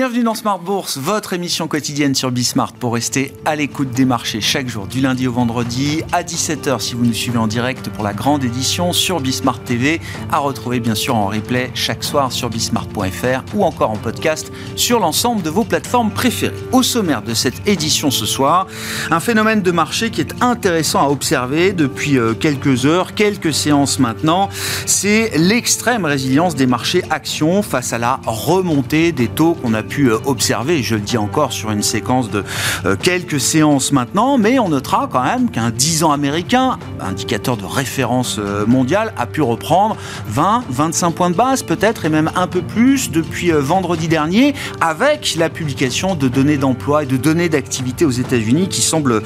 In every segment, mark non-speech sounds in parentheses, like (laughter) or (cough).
Bienvenue dans Smart Bourse, votre émission quotidienne sur Bismart pour rester à l'écoute des marchés chaque jour, du lundi au vendredi, à 17h si vous nous suivez en direct pour la grande édition sur Bismart TV, à retrouver bien sûr en replay chaque soir sur bismart.fr ou encore en podcast sur l'ensemble de vos plateformes préférées. Au sommaire de cette édition ce soir, un phénomène de marché qui est intéressant à observer depuis euh, quelques heures, quelques séances maintenant, c'est l'extrême résilience des marchés actions face à la remontée des taux qu'on a pu euh, observer, je le dis encore sur une séquence de euh, quelques séances maintenant, mais on notera quand même qu'un 10 ans américain, indicateur de référence euh, mondiale, a pu reprendre 20, 25 points de base peut-être et même un peu plus depuis vendredi dernier avec la publication de données d'emploi et de données d'activité aux États-Unis qui semblent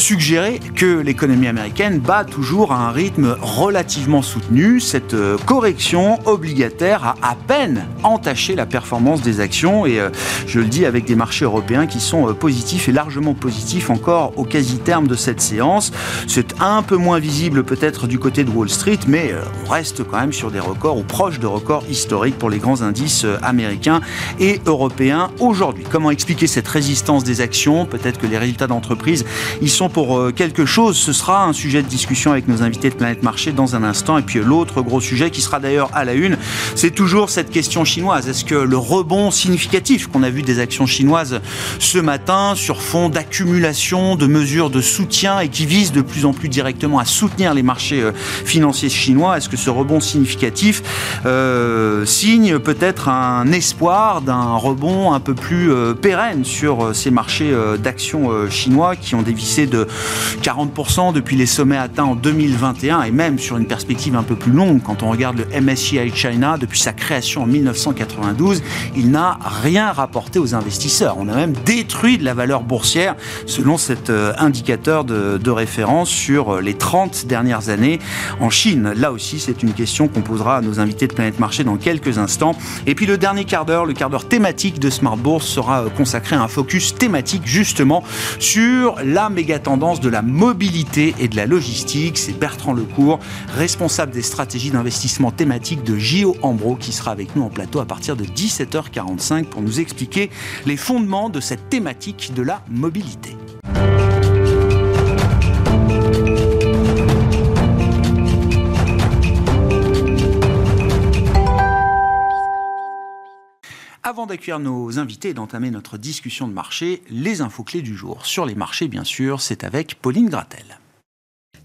suggérer que l'économie américaine bat toujours à un rythme relativement soutenu. Cette euh, correction obligataire a à peine entaché la performance des actions et euh, je le dis avec des marchés européens qui sont euh, positifs et largement positifs encore au quasi-terme de cette séance. C'est un peu moins visible peut-être du côté de Wall Street, mais on reste quand même sur des records ou proches de records historiques pour les grands indices américains et européens aujourd'hui. Comment expliquer cette résistance des actions? Peut-être que les résultats d'entreprise, ils sont pour euh, quelque chose. Ce sera un sujet de discussion avec nos invités de Planète Marché dans un instant. Et puis l'autre gros sujet qui sera d'ailleurs à la une, c'est toujours cette question chinoise. Est-ce que le rebond significatif qu'on a vu des actions chinoises ce matin sur fond d'accumulation de mesures de soutien et qui visent de plus en plus directement à soutenir les marchés euh, financiers chinois, est-ce que ce rebond significatif euh, signe peut-être un espoir d'un rebond un peu plus pérenne sur ces marchés d'actions chinois qui ont dévissé de 40% depuis les sommets atteints en 2021 et même sur une perspective un peu plus longue, quand on regarde le MSCI China depuis sa création en 1992, il n'a rien rapporté aux investisseurs. On a même détruit de la valeur boursière selon cet euh, indicateur de, de référence sur euh, les 30 dernières années en Chine. Là aussi, c'est une question qu'on posera à nos invités de Planète Marché dans quelques instants. Et puis le dernier quart d'heure, le quart d'heure thématique de Smart Bourse sera euh, consacré à un focus thématique justement sur la méga tendance de la mobilité et de la logistique. C'est Bertrand Lecourt, responsable des stratégies d'investissement thématiques de JO Ambro, qui sera avec nous en plateau à partir de 17h45 pour nous expliquer les fondements de cette thématique de la mobilité. Avant d'accueillir nos invités et d'entamer notre discussion de marché, les infos clés du jour. Sur les marchés, bien sûr, c'est avec Pauline Gratel.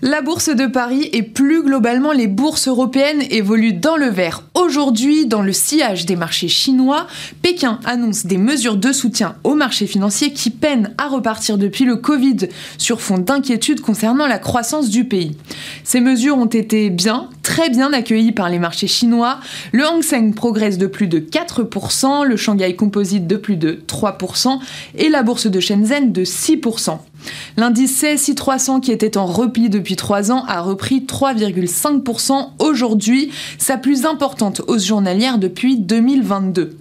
La bourse de Paris et plus globalement les bourses européennes évoluent dans le vert. Aujourd'hui, dans le sillage des marchés chinois, Pékin annonce des mesures de soutien aux marchés financiers qui peinent à repartir depuis le Covid sur fond d'inquiétude concernant la croissance du pays. Ces mesures ont été bien, très bien accueillies par les marchés chinois. Le Hang Seng progresse de plus de 4%, le Shanghai Composite de plus de 3% et la bourse de Shenzhen de 6%. L'indice CSI 300 qui était en repli depuis 3 ans a repris 3,5% aujourd'hui, sa plus importante hausse journalière depuis 2022.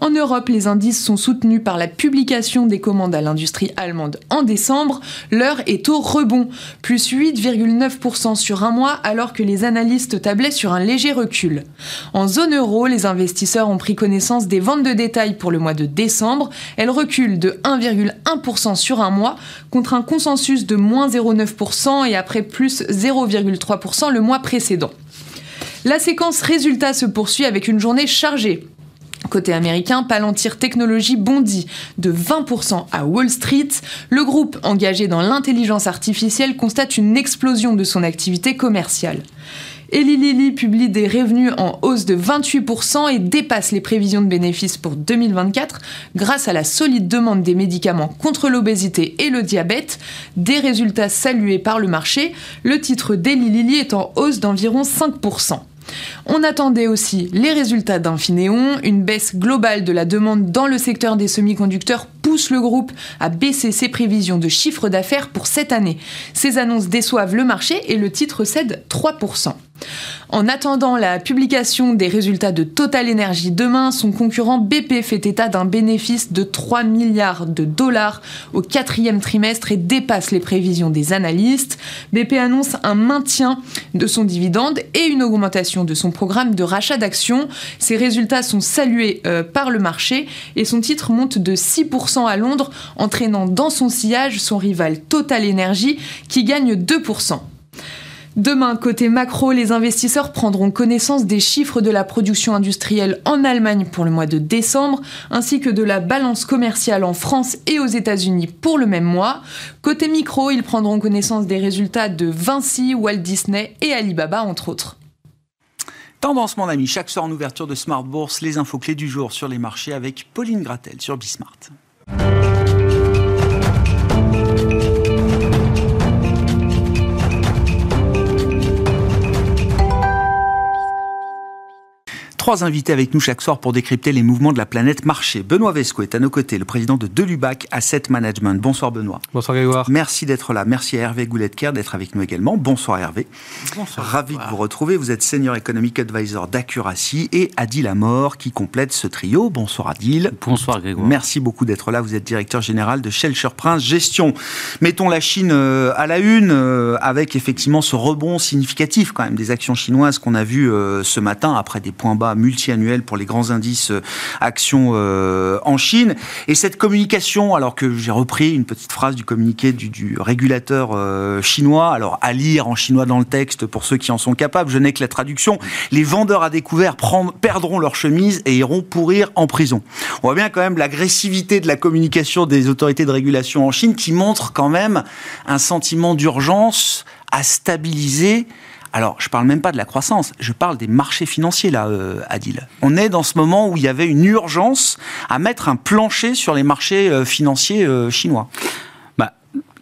En Europe, les indices sont soutenus par la publication des commandes à l'industrie allemande en décembre. L'heure est au rebond, plus 8,9% sur un mois alors que les analystes tablaient sur un léger recul. En zone euro, les investisseurs ont pris connaissance des ventes de détail pour le mois de décembre. Elles reculent de 1,1% sur un mois contre un consensus de moins 0,9% et après plus 0,3% le mois précédent. La séquence résultats se poursuit avec une journée chargée. Côté américain, Palantir Technologies bondit de 20% à Wall Street. Le groupe engagé dans l'intelligence artificielle constate une explosion de son activité commerciale. Eli Lilly publie des revenus en hausse de 28% et dépasse les prévisions de bénéfices pour 2024 grâce à la solide demande des médicaments contre l'obésité et le diabète, des résultats salués par le marché. Le titre d'Eli Lilly est en hausse d'environ 5%. On attendait aussi les résultats d'Infineon. Une baisse globale de la demande dans le secteur des semi-conducteurs pousse le groupe à baisser ses prévisions de chiffre d'affaires pour cette année. Ces annonces déçoivent le marché et le titre cède 3%. En attendant la publication des résultats de Total Energy demain, son concurrent BP fait état d'un bénéfice de 3 milliards de dollars au quatrième trimestre et dépasse les prévisions des analystes. BP annonce un maintien de son dividende et une augmentation de son programme de rachat d'actions. Ces résultats sont salués euh, par le marché et son titre monte de 6% à Londres, entraînant dans son sillage son rival Total Energy qui gagne 2%. Demain, côté macro, les investisseurs prendront connaissance des chiffres de la production industrielle en Allemagne pour le mois de décembre, ainsi que de la balance commerciale en France et aux États-Unis pour le même mois. Côté micro, ils prendront connaissance des résultats de Vinci, Walt Disney et Alibaba, entre autres. Tendance, mon ami, chaque soir en ouverture de Smart Bourse, les infos clés du jour sur les marchés avec Pauline Gratel sur Bismart. Trois invités avec nous chaque soir pour décrypter les mouvements de la planète marché. Benoît Vesco est à nos côtés, le président de Delubac Asset Management. Bonsoir Benoît. Bonsoir Grégoire. Merci d'être là. Merci à Hervé Gouletker d'être avec nous également. Bonsoir Hervé. Bonsoir. Ravi de vous retrouver. Vous êtes Senior Economic Advisor d'Accuracy et Adil Amor qui complète ce trio. Bonsoir Adil. Bonsoir Grégoire. Merci beaucoup d'être là. Vous êtes directeur général de Shelter Prince Gestion. Mettons la Chine euh, à la une euh, avec effectivement ce rebond significatif quand même des actions chinoises qu'on a vu euh, ce matin après des points bas multi-annuel pour les grands indices euh, actions euh, en Chine. Et cette communication, alors que j'ai repris une petite phrase du communiqué du, régulateur euh, chinois, alors à lire en chinois dans le texte pour ceux qui en sont capables, je n'ai que la traduction, les vendeurs à découvert perdront leur chemise et iront pourrir en prison. On voit bien quand même l'agressivité de la communication des autorités de régulation en Chine qui montre quand même un sentiment d'urgence à stabiliser alors, je parle même pas de la croissance, je parle des marchés financiers, là, euh, Adil. On est dans ce moment où il y avait une urgence à mettre un plancher sur les marchés euh, financiers euh, chinois. Bah,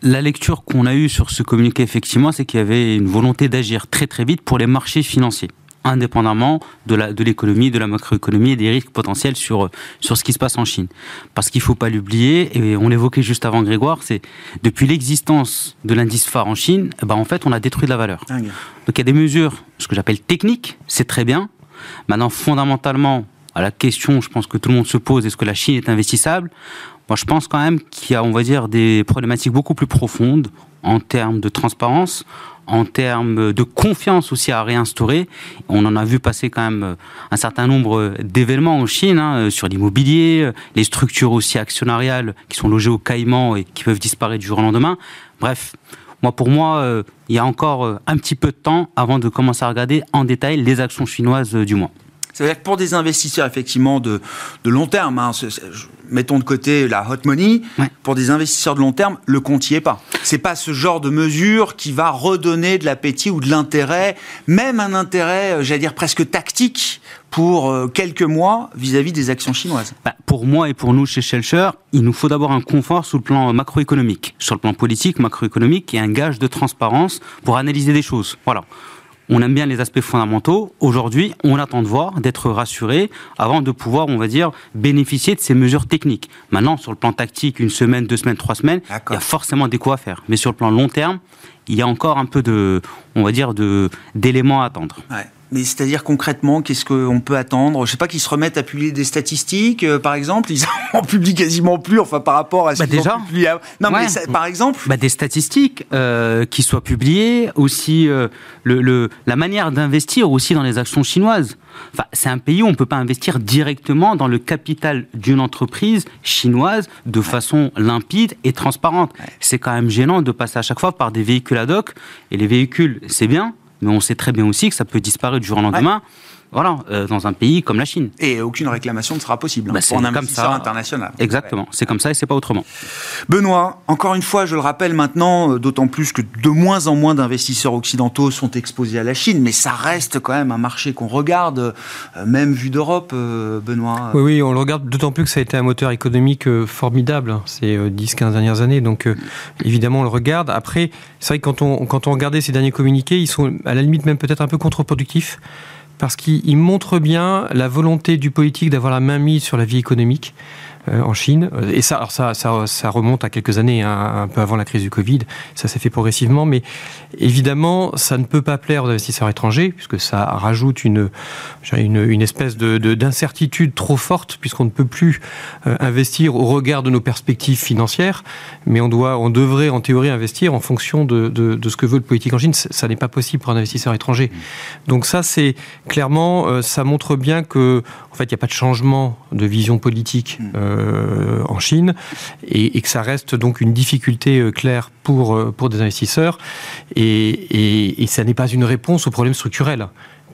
la lecture qu'on a eue sur ce communiqué, effectivement, c'est qu'il y avait une volonté d'agir très très vite pour les marchés financiers indépendamment de l'économie, de, de la macroéconomie et des risques potentiels sur, sur ce qui se passe en Chine. Parce qu'il ne faut pas l'oublier, et on l'évoquait juste avant Grégoire, c'est depuis l'existence de l'indice phare en Chine, ben en fait, on a détruit de la valeur. Donc il y a des mesures, ce que j'appelle techniques, c'est très bien. Maintenant, fondamentalement, à la question, je pense que tout le monde se pose, est-ce que la Chine est investissable? Moi, je pense quand même qu'il y a, on va dire, des problématiques beaucoup plus profondes en termes de transparence, en termes de confiance aussi à réinstaurer. On en a vu passer quand même euh, un certain nombre d'événements en Chine hein, euh, sur l'immobilier, euh, les structures aussi actionnariales qui sont logées au Caïman et qui peuvent disparaître du jour au lendemain. Bref, moi pour moi, il y a encore un petit peu de temps avant de commencer à regarder en détail les actions chinoises du mois. C'est-à-dire que pour des investisseurs effectivement de, de long terme, hein, mettons de côté la hot money, pour des investisseurs de long terme, le compte n'y est pas. C'est pas ce genre de mesure qui va redonner de l'appétit ou de l'intérêt, même un intérêt, euh, j'allais dire presque tactique, pour euh, quelques mois vis-à-vis des actions chinoises bah, Pour moi et pour nous chez Shelcher, il nous faut d'abord un confort sous le plan macroéconomique. Sur le plan politique, macroéconomique, et un gage de transparence pour analyser des choses. Voilà. On aime bien les aspects fondamentaux. Aujourd'hui, on attend de voir, d'être rassuré avant de pouvoir, on va dire, bénéficier de ces mesures techniques. Maintenant, sur le plan tactique, une semaine, deux semaines, trois semaines, il y a forcément des coups à faire. Mais sur le plan long terme, il y a encore un peu de, on va dire, de, d'éléments à attendre. Mais c'est-à-dire concrètement, qu'est-ce qu'on peut attendre? Je sais pas qu'ils se remettent à publier des statistiques, euh, par exemple. Ils (laughs) en publient quasiment plus, enfin par rapport à ce bah qu'ils déjà, Non, mais par exemple. Bah des statistiques euh, qui soient publiées, aussi euh, le, le, la manière d'investir aussi dans les actions chinoises. Enfin, c'est un pays où on ne peut pas investir directement dans le capital d'une entreprise chinoise de façon limpide et transparente. C'est quand même gênant de passer à chaque fois par des véhicules ad hoc. Et les véhicules, c'est bien, mais on sait très bien aussi que ça peut disparaître du jour au lendemain. Voilà, euh, dans un pays comme la Chine. Et aucune réclamation ne sera possible hein, bah, pour un investisseur international. Exactement, c'est comme ça et c'est pas autrement. Benoît, encore une fois, je le rappelle maintenant, euh, d'autant plus que de moins en moins d'investisseurs occidentaux sont exposés à la Chine, mais ça reste quand même un marché qu'on regarde, euh, même vu d'Europe, Benoît. Oui, oui, on le regarde d'autant plus que ça a été un moteur économique formidable hein, ces 10-15 dernières années, donc évidemment on le regarde. Après, c'est vrai que quand on, quand on regardait ces derniers communiqués, ils sont à la limite même peut-être un peu contre-productifs parce qu'il montre bien la volonté du politique d'avoir la main mise sur la vie économique. En Chine. Et ça, alors ça, ça, remonte à quelques années, hein, un peu avant la crise du Covid. Ça s'est fait progressivement, mais évidemment, ça ne peut pas plaire aux investisseurs étrangers, puisque ça rajoute une, une, espèce de, d'incertitude trop forte, puisqu'on ne peut plus investir au regard de nos perspectives financières, mais on, doit, on devrait en théorie investir en fonction de, de ce que veut le politique en Chine. Ça n'est pas possible pour un investisseur étranger. Donc ça, c'est clairement, ça montre bien que en fait, il n'y a pas de changement de vision politique hmm. Euh, en Chine et, que ça reste donc une difficulté euh, claire pour, euh, pour des investisseurs et, et, ça n'est pas une réponse aux problèmes structurels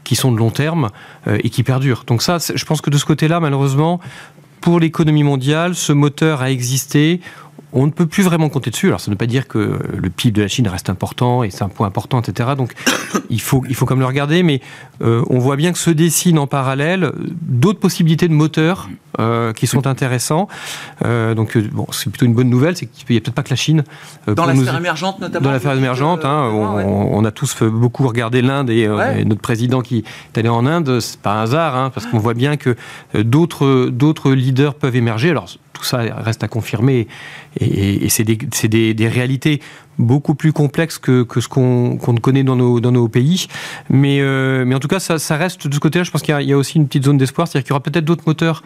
qui sont de long terme et qui perdurent. Donc ça, je pense que de ce côté-là, malheureusement, pour l'économie mondiale, ce moteur a existé on ne peut plus vraiment compter dessus. Alors, ça ne veut pas dire que le PIB de la Chine reste important et c'est un point important, etc. Donc, il faut, il faut quand même le regarder, mais euh, on voit bien que se dessinent en parallèle d'autres possibilités de moteurs euh, qui sont intéressants. Euh, donc, bon, c'est plutôt une bonne nouvelle, c'est qu'il n'y a peut-être pas que la Chine. dans la sphère émergente, notamment Dans la sphère émergente, hein, on, a tous beaucoup regardé l'Inde et, notre président qui est allé en Inde, c'est pas un hasard, hein, parce qu'on voit bien que d'autres leaders peuvent émerger. Alors, tout ça reste à confirmer. Et, c'est des, réalités beaucoup plus complexes que, ce qu'on connaît dans nos, pays. Mais, euh, en tout cas, ça, reste de ce côté-là. Je pense qu'il y, a aussi une petite zone d'espoir. C'est-à-dire qu'il y aura peut-être d'autres moteurs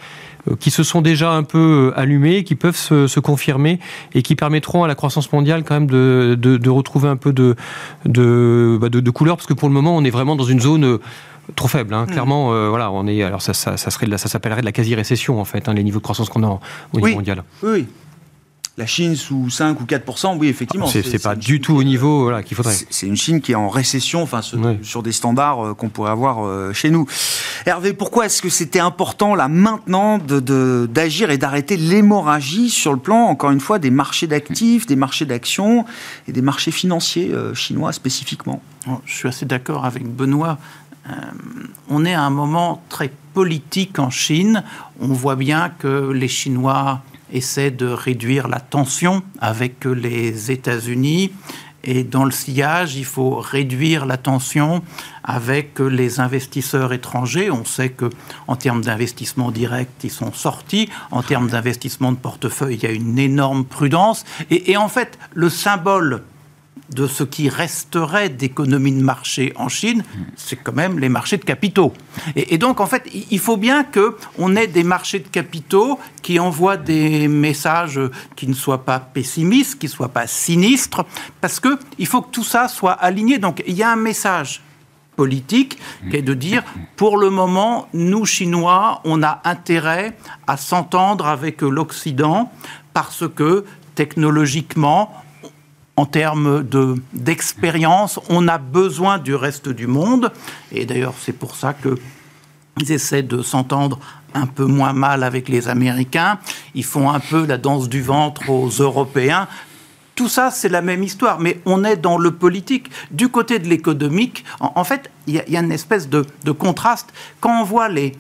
euh, qui se sont déjà un peu euh, allumés, qui peuvent se, confirmer et qui permettront à la croissance mondiale quand même de, retrouver un peu bah, de, couleur. Parce que pour le moment, on est vraiment dans une zone trop faible. Hein. Mm. Clairement, euh, voilà, on est. Alors ça, ça, serait, ça s'appellerait de la quasi-récession en fait, hein, les niveaux de croissance qu'on a au niveau mondial. Oui. La Chine sous 5 ou 4% oui, effectivement. Ah, c'est pas du tout au niveau voilà, qu'il faudrait. C'est une Chine qui est en récession, enfin, sur des standards euh, qu'on pourrait avoir euh, chez nous. Hervé, pourquoi est-ce que c'était important, là, maintenant, d'agir de, et d'arrêter l'hémorragie sur le plan, encore une fois, des marchés d'actifs, des marchés d'actions et des marchés financiers chinois spécifiquement? Je suis assez d'accord avec Benoît. Euh, on est à un moment très politique en Chine. On voit bien que les Chinois essaient de réduire la tension avec les États-Unis. Et dans le sillage, il faut réduire la tension avec les investisseurs étrangers. On sait que en termes d'investissement direct, ils sont sortis. En termes d'investissement de portefeuille, il y a une énorme prudence. Et, et en fait, le symbole de ce qui resterait d'économie de marché en Chine, c'est quand même les marchés de capitaux. Et, donc, en fait, il faut bien qu'on ait des marchés de capitaux qui envoient des messages qui ne soient pas pessimistes, qui ne soient pas sinistres, parce qu'il faut que tout ça soit aligné. Donc, il y a un message politique qui est de dire, pour le moment, nous, Chinois, on a intérêt à s'entendre avec l'Occident parce que technologiquement, en termes d'expérience, on a besoin du reste du monde. Et d'ailleurs, c'est pour ça qu'ils essaient de s'entendre un peu moins mal avec les Américains. Ils font un peu la danse du ventre aux Européens. Tout ça, c'est la même histoire, mais on est dans le politique. Du côté de l'économique, en, fait, il y, a une espèce de, contraste. Quand on voit les,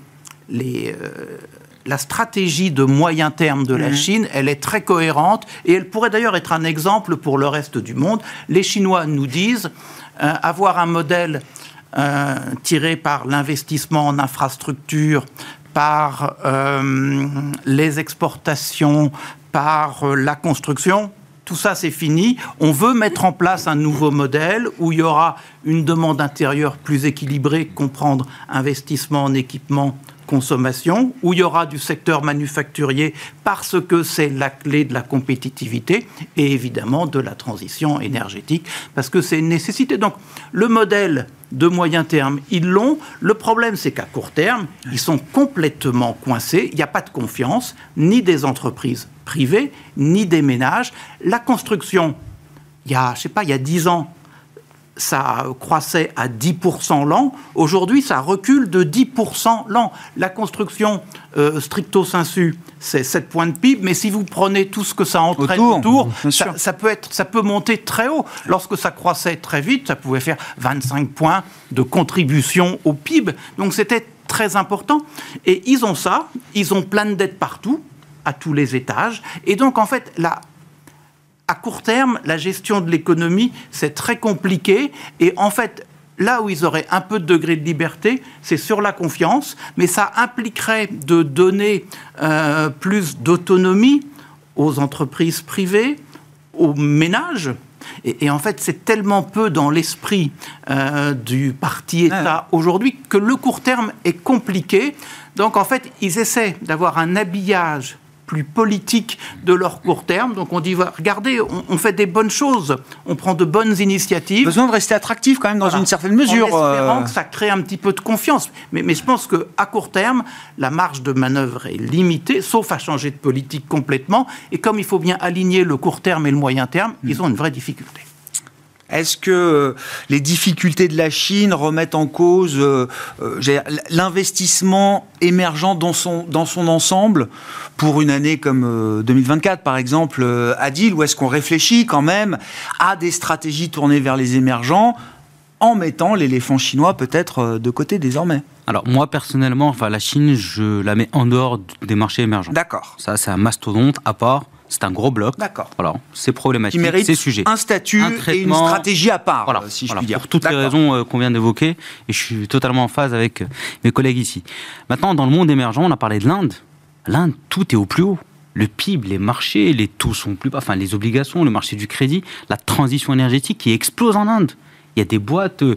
les, euh, la stratégie de moyen terme de la mmh. Chine, elle est très cohérente et elle pourrait d'ailleurs être un exemple pour le reste du monde. Les Chinois nous disent euh, avoir un modèle euh, tiré par l'investissement en infrastructure, par euh, les exportations, par la construction, tout ça c'est fini. On veut mettre en place un nouveau modèle où il y aura une demande intérieure plus équilibrée, comprendre investissement en équipement, consommation, où il y aura du secteur manufacturier parce que c'est la clé de la compétitivité et évidemment de la transition énergétique parce que c'est une nécessité. Donc le modèle de moyen terme, ils l'ont. Le problème, c'est qu'à court terme, ils sont complètement coincés. Il n'y a pas de confiance, ni des entreprises privées, ni des ménages. La construction, il y a, je sais pas, il y a 10 ans, ça croissait à 10% l'an. Aujourd'hui, ça recule de 10% l'an. La construction euh, stricto sensu, c'est 7 points de PIB, mais si vous prenez tout ce que ça entraîne autour, ça, peut être, ça peut monter très haut. Lorsque ça croissait très vite, ça pouvait faire 25 points de contribution au PIB. Donc c'était très important. Et ils ont ça, ils ont plein de dettes partout, à tous les étages. Et donc, en fait, la, à court terme, la gestion de l'économie, c'est très compliqué. Et en fait, là où ils auraient un peu de degré de liberté, c'est sur la confiance, mais ça impliquerait de donner euh, plus d'autonomie aux entreprises privées, aux ménages. Et, en fait, c'est tellement peu dans l'esprit euh, du parti État aujourd'hui que le court terme est compliqué. Donc en fait, ils essaient d'avoir un habillage plus politique de leur court terme. Donc on dit, regardez, on, fait des bonnes choses, on prend de bonnes initiatives. Besoin de rester attractif quand même dans une certaine mesure. En espérant euh. que ça crée un petit peu de confiance. Mais, mais je pense qu'à court terme, la marge de manœuvre est limitée, sauf à changer de politique complètement. Et comme il faut bien aligner le court terme et le moyen terme, ils hmm. ont une vraie difficulté. Est-ce que euh, les difficultés de la Chine remettent en cause euh, euh, l'investissement émergent dans son, dans son ensemble pour une année comme 2024 par exemple, Adil, ou est-ce qu'on réfléchit quand même à des stratégies tournées vers les émergents en mettant l'éléphant chinois peut-être de côté désormais? Alors moi personnellement, enfin la Chine, je la mets en dehors des marchés émergents. D'accord. Ça, c'est un mastodonte à part. C'est un gros bloc. D'accord. Voilà, c'est problématique. c'est sujet. Un statut et une stratégie à part, voilà, si je puis dire. Pour toutes les raisons euh, qu'on vient d'évoquer, et je suis totalement en phase avec euh, mes collègues ici. Maintenant, dans le monde émergent, on a parlé de l'Inde. L'Inde, tout est au plus haut. Le PIB, les marchés, les taux sont plus bas, enfin les obligations, le marché du crédit, la transition énergétique qui explose en Inde. Il y a des boîtes euh,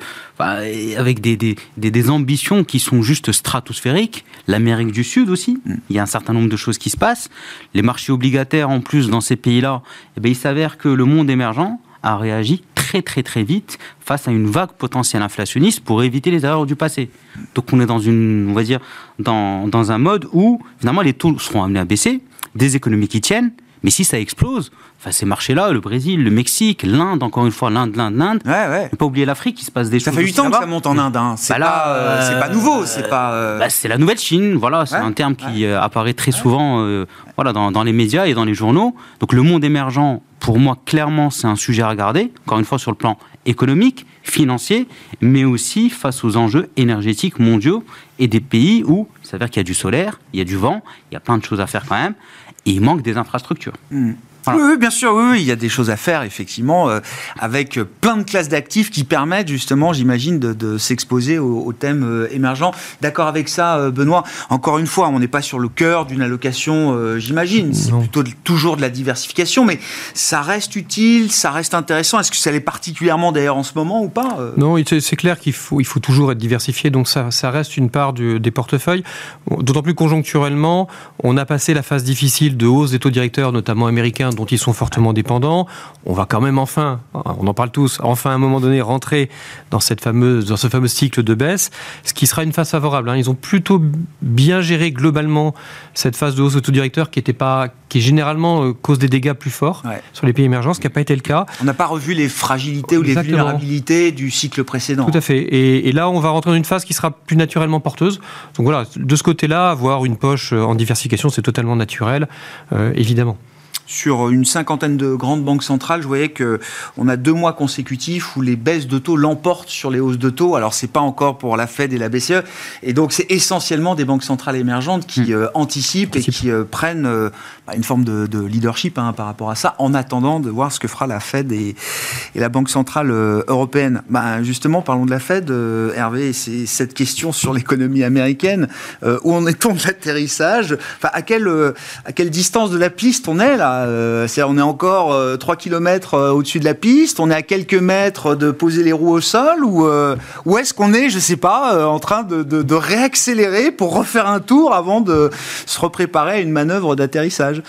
avec des, des, des, ambitions qui sont juste stratosphériques. L'Amérique du Sud aussi, mm. il y a un certain nombre de choses qui se passent. Les marchés obligataires en plus dans ces pays-là, eh bien, il s'avère que le monde émergent a réagi très très très vite face à une vague potentielle inflationniste pour éviter les erreurs du passé. Donc on est dans une, on va dire, dans, dans un mode où finalement les taux seront amenés à baisser, des économies qui tiennent, mais si ça explose, enfin ces marchés-là, le Brésil, le Mexique, l'Inde, encore une fois, l'Inde, l'Inde, l'Inde. Ouais, ouais. Ne pas oublier l'Afrique, il se passe des ça choses. Ça fait 8 ans que ça monte en Inde. Hein. C'est bah pas, euh, pas, nouveau. C'est pas. Euh, bah, c'est la nouvelle Chine. Voilà, c'est un terme qui euh, apparaît très souvent, voilà, dans, dans, les médias et dans les journaux. Donc le monde émergent, pour moi, clairement, c'est un sujet à regarder. Encore une fois, sur le plan économique, financier, mais aussi face aux enjeux énergétiques mondiaux et des pays où il s'avère qu'il y a du solaire, il y a du vent, il y a plein de choses à faire quand même il manque des infrastructures. Oui, bien sûr, oui, il y a des choses à faire, effectivement, euh, avec plein de classes d'actifs qui permettent, justement, j'imagine, de, s'exposer aux, thèmes euh, émergents. D'accord avec ça, euh, Benoît Encore une fois, on n'est pas sur le cœur d'une allocation, j'imagine. C'est plutôt toujours de la diversification, mais ça reste utile, ça reste intéressant. Est-ce que ça l'est particulièrement, d'ailleurs, en ce moment ou pas Non, c'est clair qu'il faut, il faut toujours être diversifié, donc ça, ça reste une part des portefeuilles. D'autant plus conjoncturellement, on a passé la phase difficile de hausse des taux directeurs, notamment américains, dont ils sont fortement dépendants. On va quand même enfin, on en parle tous, enfin à un moment donné rentrer dans, cette fameuse, dans ce fameux cycle de baisse, ce qui sera une phase favorable. Hein. Ils ont plutôt bien géré globalement cette phase de hausse autodirecteur qui était pas, qui généralement euh, cause des dégâts plus forts sur les pays émergents, ce qui n'a pas été le cas. On n'a pas revu les fragilités ou les vulnérabilités du cycle précédent. Tout à fait. Et, là, on va rentrer dans une phase qui sera plus naturellement porteuse. Donc voilà, de ce côté-là, avoir une poche en diversification, c'est totalement naturel, euh, évidemment sur une cinquantaine de grandes banques centrales, je voyais que on a deux mois consécutifs où les baisses de taux l'emportent sur les hausses de taux. Alors c'est pas encore pour la Fed et la BCE, et donc c'est essentiellement des banques centrales émergentes qui hmm. euh, anticipent et qui euh, prennent euh, bah, une forme de, leadership hein, par rapport à ça, en attendant de voir ce que fera la Fed et, la Banque centrale européenne. Bah, justement, parlons de la Fed, Hervé, c'est cette question sur l'économie américaine. où en est-on de l'atterrissage? Enfin, à quelle à quelle distance de la piste on est là? Euh, on est encore 3 euh, km euh, au-dessus de la piste, on est à quelques mètres de poser les roues au sol, ou, ou est-ce qu'on est, je sais pas, en train de, réaccélérer pour refaire un tour avant de se repréparer à une manœuvre d'atterrissage.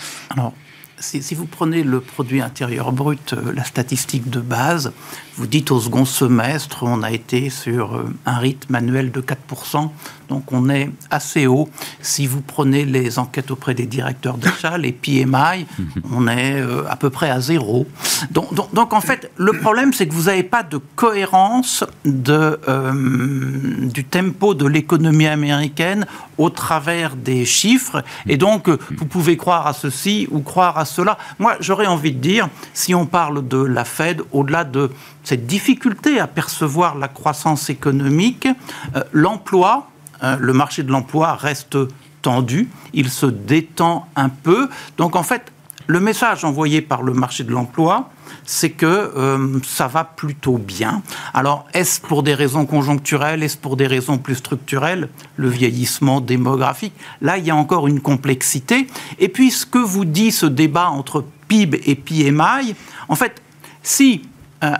Si, si, vous prenez le produit intérieur brut, la statistique de base, vous dites au second semestre, on a été sur un rythme annuel de 4%. Donc on est assez haut. Si vous prenez les enquêtes auprès des directeurs d'achat, les PMI, (laughs) on est euh, à peu près à zéro. Donc, en fait, le problème, c'est que vous n'avez pas de cohérence de, euh, du tempo de l'économie américaine au travers des chiffres. Et donc, vous pouvez croire à ceci ou croire à cela. Moi, j'aurais envie de dire, si on parle de la Fed, au-delà de cette difficulté à percevoir la croissance économique, euh, l'emploi, Hein, le marché de l'emploi reste tendu, il se détend un peu. Donc en fait, le message envoyé par le marché de l'emploi, c'est que euh, ça va plutôt bien. Alors, est-ce pour des raisons conjoncturelles, est-ce pour des raisons plus structurelles? Le vieillissement démographique, là, il y a encore une complexité. Et puis, ce que vous dit ce débat entre PIB et PMI, en fait, si euh,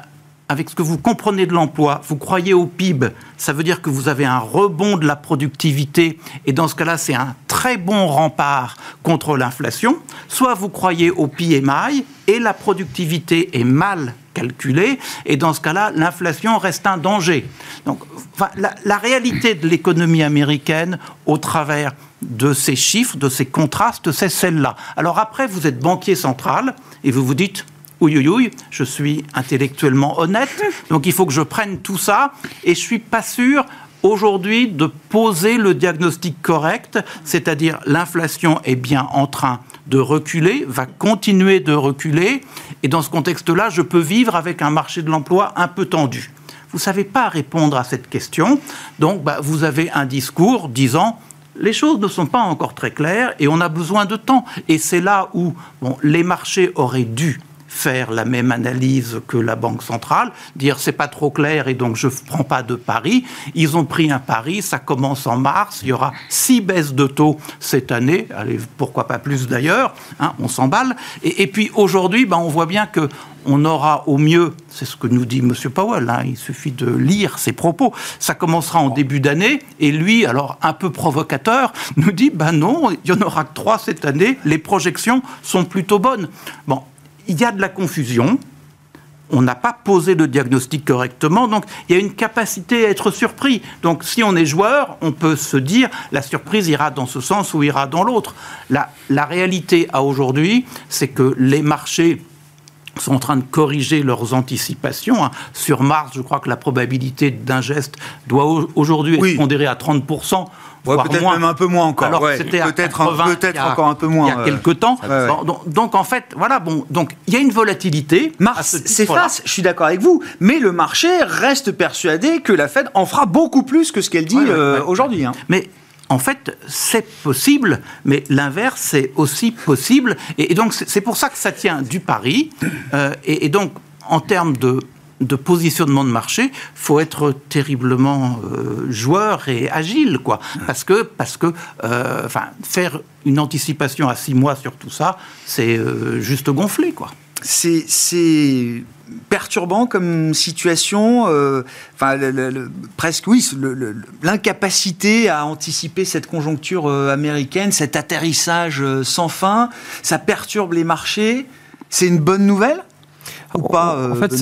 avec ce que vous comprenez de l'emploi, vous croyez au PIB, ça veut dire que vous avez un rebond de la productivité, et dans ce cas-là, c'est un très bon rempart contre l'inflation, soit vous croyez au PMI, et la productivité est mal calculée, et dans ce cas-là, l'inflation reste un danger. Donc, la, la réalité de l'économie américaine, au travers de ces chiffres, de ces contrastes, c'est celle-là. Alors après, vous êtes banquier central, et vous vous dites, oui, je suis intellectuellement honnête, (laughs) donc il faut que je prenne tout ça, et je suis pas sûr aujourd'hui de poser le diagnostic correct, c'est-à-dire l'inflation est bien en train de reculer, va continuer de reculer, et dans ce contexte-là, je peux vivre avec un marché de l'emploi un peu tendu. Vous ne savez pas répondre à cette question, donc bah, vous avez un discours disant les choses ne sont pas encore très claires et on a besoin de temps. Et c'est là où bon, les marchés auraient dû faire la même analyse que la Banque centrale, dire c'est pas trop clair et donc je ne prends pas de pari. Ils ont pris un pari, ça commence en mars, il y aura six baisses de taux cette année, allez, pourquoi pas plus d'ailleurs, hein, on s'emballe. Et, puis aujourd'hui, ben, on voit bien que on aura au mieux, c'est ce que nous dit M. Powell, hein, il suffit de lire ses propos, ça commencera en début d'année, et lui, alors un peu provocateur, nous dit, ben non, il n'y en aura que trois cette année, les projections sont plutôt bonnes. Bon, il y a de la confusion. On n'a pas posé le diagnostic correctement, donc il y a une capacité à être surpris. Donc si on est joueur, on peut se dire la surprise ira dans ce sens ou ira dans l'autre. La, la réalité à aujourd'hui, c'est que les marchés sont en train de corriger leurs anticipations. Hein. Sur Mars, je crois que la probabilité d'un geste doit aujourd'hui être pondérée à 30% peut-être même un peu moins encore. Alors c'était peut-être encore un peu moins. Il y a quelques temps. donc, en fait, voilà, bon, donc il y a une volatilité. Mars s'efface, je suis d'accord avec vous, mais le marché reste persuadé que la Fed en fera beaucoup plus que ce qu'elle dit euh, aujourd'hui. Hein. Mais en fait, c'est possible, mais l'inverse, c'est aussi possible. Et, donc, c'est pour ça que ça tient du pari. Euh, et, donc, en termes de de positionnement de marché, faut être terriblement euh, joueur et agile, quoi. Parce que, parce que, euh, enfin, faire une anticipation à six mois sur tout ça, c'est euh, juste gonflé, quoi. C'est perturbant comme situation, enfin presque oui, l'incapacité à anticiper cette conjoncture américaine, cet atterrissage sans fin, ça perturbe les marchés. C'est une bonne nouvelle? Pas En fait,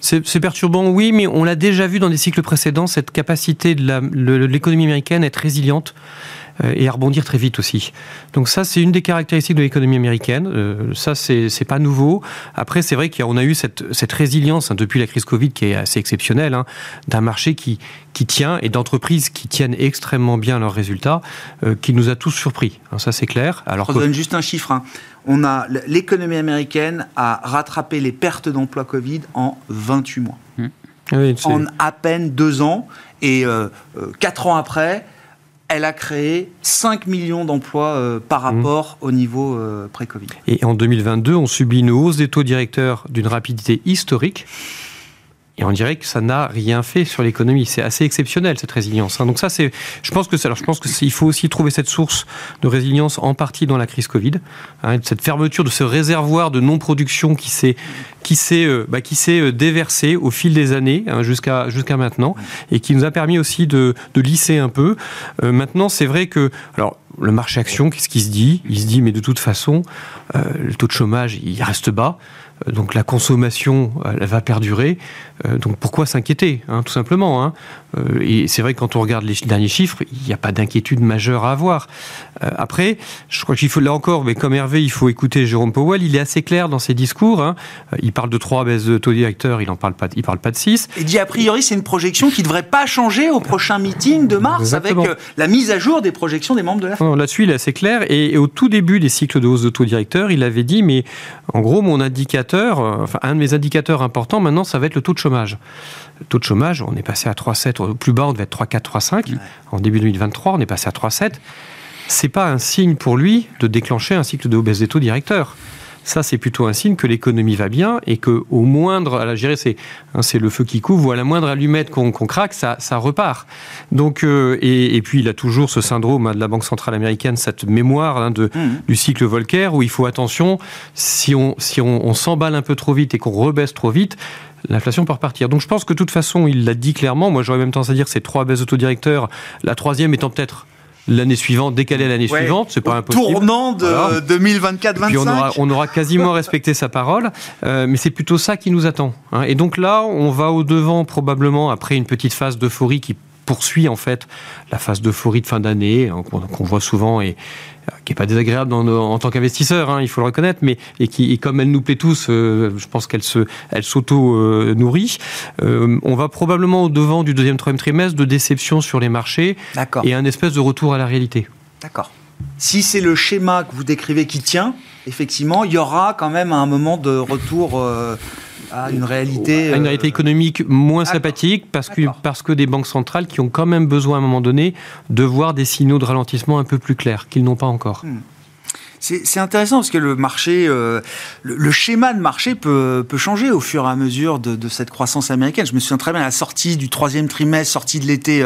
c'est perturbant, oui, mais on l'a déjà vu dans des cycles précédents, cette capacité de l'économie américaine à être résiliente. euh, et à rebondir très vite aussi. Donc ça, c'est une des caractéristiques de l'économie américaine. Euh, ça, c'est pas nouveau. Après, c'est vrai qu'on a eu cette, cette résilience hein, depuis la crise Covid qui est assez exceptionnelle, hein, d'un marché qui, qui tient et d'entreprises qui tiennent extrêmement bien leurs résultats, euh, qui nous a tous surpris. Hein, ça, c'est clair. Alors Je donne juste un chiffre on a l'économie américaine a rattrapé les pertes d'emploi Covid en 28 mois. Mmh. en à peine deux ans. Et euh, euh, quatre ans après, elle a créé 5 millions d'emplois euh, par mmh. rapport au niveau pré-Covid. Et en 2022, on subit une hausse des taux directeurs d'une rapidité historique. Et on dirait que ça n'a rien fait sur l'économie. C'est assez exceptionnel cette résilience. Hein. Donc ça, c'est, je pense que alors je pense que il faut aussi trouver cette source de résilience en partie dans la crise Covid, hein, cette fermeture de ce réservoir de non-production qui s'est qui s'est euh, bah, qui s'est euh, déversé au fil des années hein, jusqu'à jusqu'à maintenant et qui nous a permis aussi de, de lisser un peu. Euh, maintenant, c'est vrai que alors le marché action, qu'est-ce qui se dit? Il se dit mais de toute façon, le taux de chômage il reste bas. Euh, donc la consommation, elle va perdurer. Euh, donc pourquoi s'inquiéter, hein, tout simplement hein? Euh, Et c'est vrai que quand on regarde les derniers chiffres, il n'y a pas d'inquiétude majeure à avoir. après, je crois qu'il faut là encore, mais comme Hervé, il faut écouter Jérôme Powell. Il est assez clair dans ses discours. Hein. Il parle de trois baisses de taux directeur, il ne parle pas, il parle pas de six. Il dit a priori c'est une projection qui ne devrait pas changer au prochain meeting de mars avec la mise à jour des projections des membres de la Fed. Là-dessus, il est assez clair. Et, et, au tout début des cycles de hausse de taux directeur, il avait dit mais en gros mon indicateur euh, enfin, un de mes indicateurs importants maintenant, ça va être le taux de chômage. Taux de chômage, on est passé à 3,7, au plus bas, on devait être 3,4, 3,5. En début 2023, on est passé à 3,7. C'est pas un signe pour lui de déclencher un cycle de baisse des taux directeurs ça c'est plutôt un signe que l'économie va bien et que au moindre, à la gérer, c'est hein, c'est le feu qui couvre, ou à la moindre allumette qu'on craque, ça, ça repart. Donc euh, et, et, puis il a toujours ce syndrome hein, de la Banque centrale américaine, cette mémoire hein, de, mmh. du cycle Volcker où il faut attention si on si on, on s'emballe un peu trop vite et qu'on rebaisse trop vite l'inflation peut repartir. Donc je pense que de toute façon, il l'a dit clairement. Moi, j'aurais même tendance à dire c'est trois baisses autodirecteurs, la troisième étant peut-être l'année suivante, décaler l'année suivante, c'est pas impossible. Tournant de 2024-25. on aura, on aura, quasiment respecté sa parole, euh, mais c'est plutôt ça qui nous attend. Hein. Et donc là, on va au devant probablement après une petite phase d'euphorie qui poursuit en fait la phase d'euphorie de fin d'année hein, qu'on voit souvent et qui n'est pas désagréable en tant qu'investisseur, hein, il faut le reconnaître, mais et qui, comme elle nous plaît tous, euh, je pense qu'elle se, elle s'auto-nourrit. Euh, on va probablement au devant du deuxième troisième trimestre de déception sur les marchés et un espèce de retour à la réalité. D'accord. Si c'est le schéma que vous décrivez qui tient, effectivement, il y aura quand même un moment de retour. Euh, à une réalité, une réalité économique moins sympathique parce que, parce que des banques centrales qui ont quand même besoin à un moment donné de voir des signaux de ralentissement un peu plus clairs qu'ils n'ont pas encore. Hmm. C'est intéressant parce que le marché, euh, le, schéma de marché peut, peut, changer au fur et à mesure de, de, cette croissance américaine. Je me souviens très bien la sortie du troisième trimestre, sortie de l'été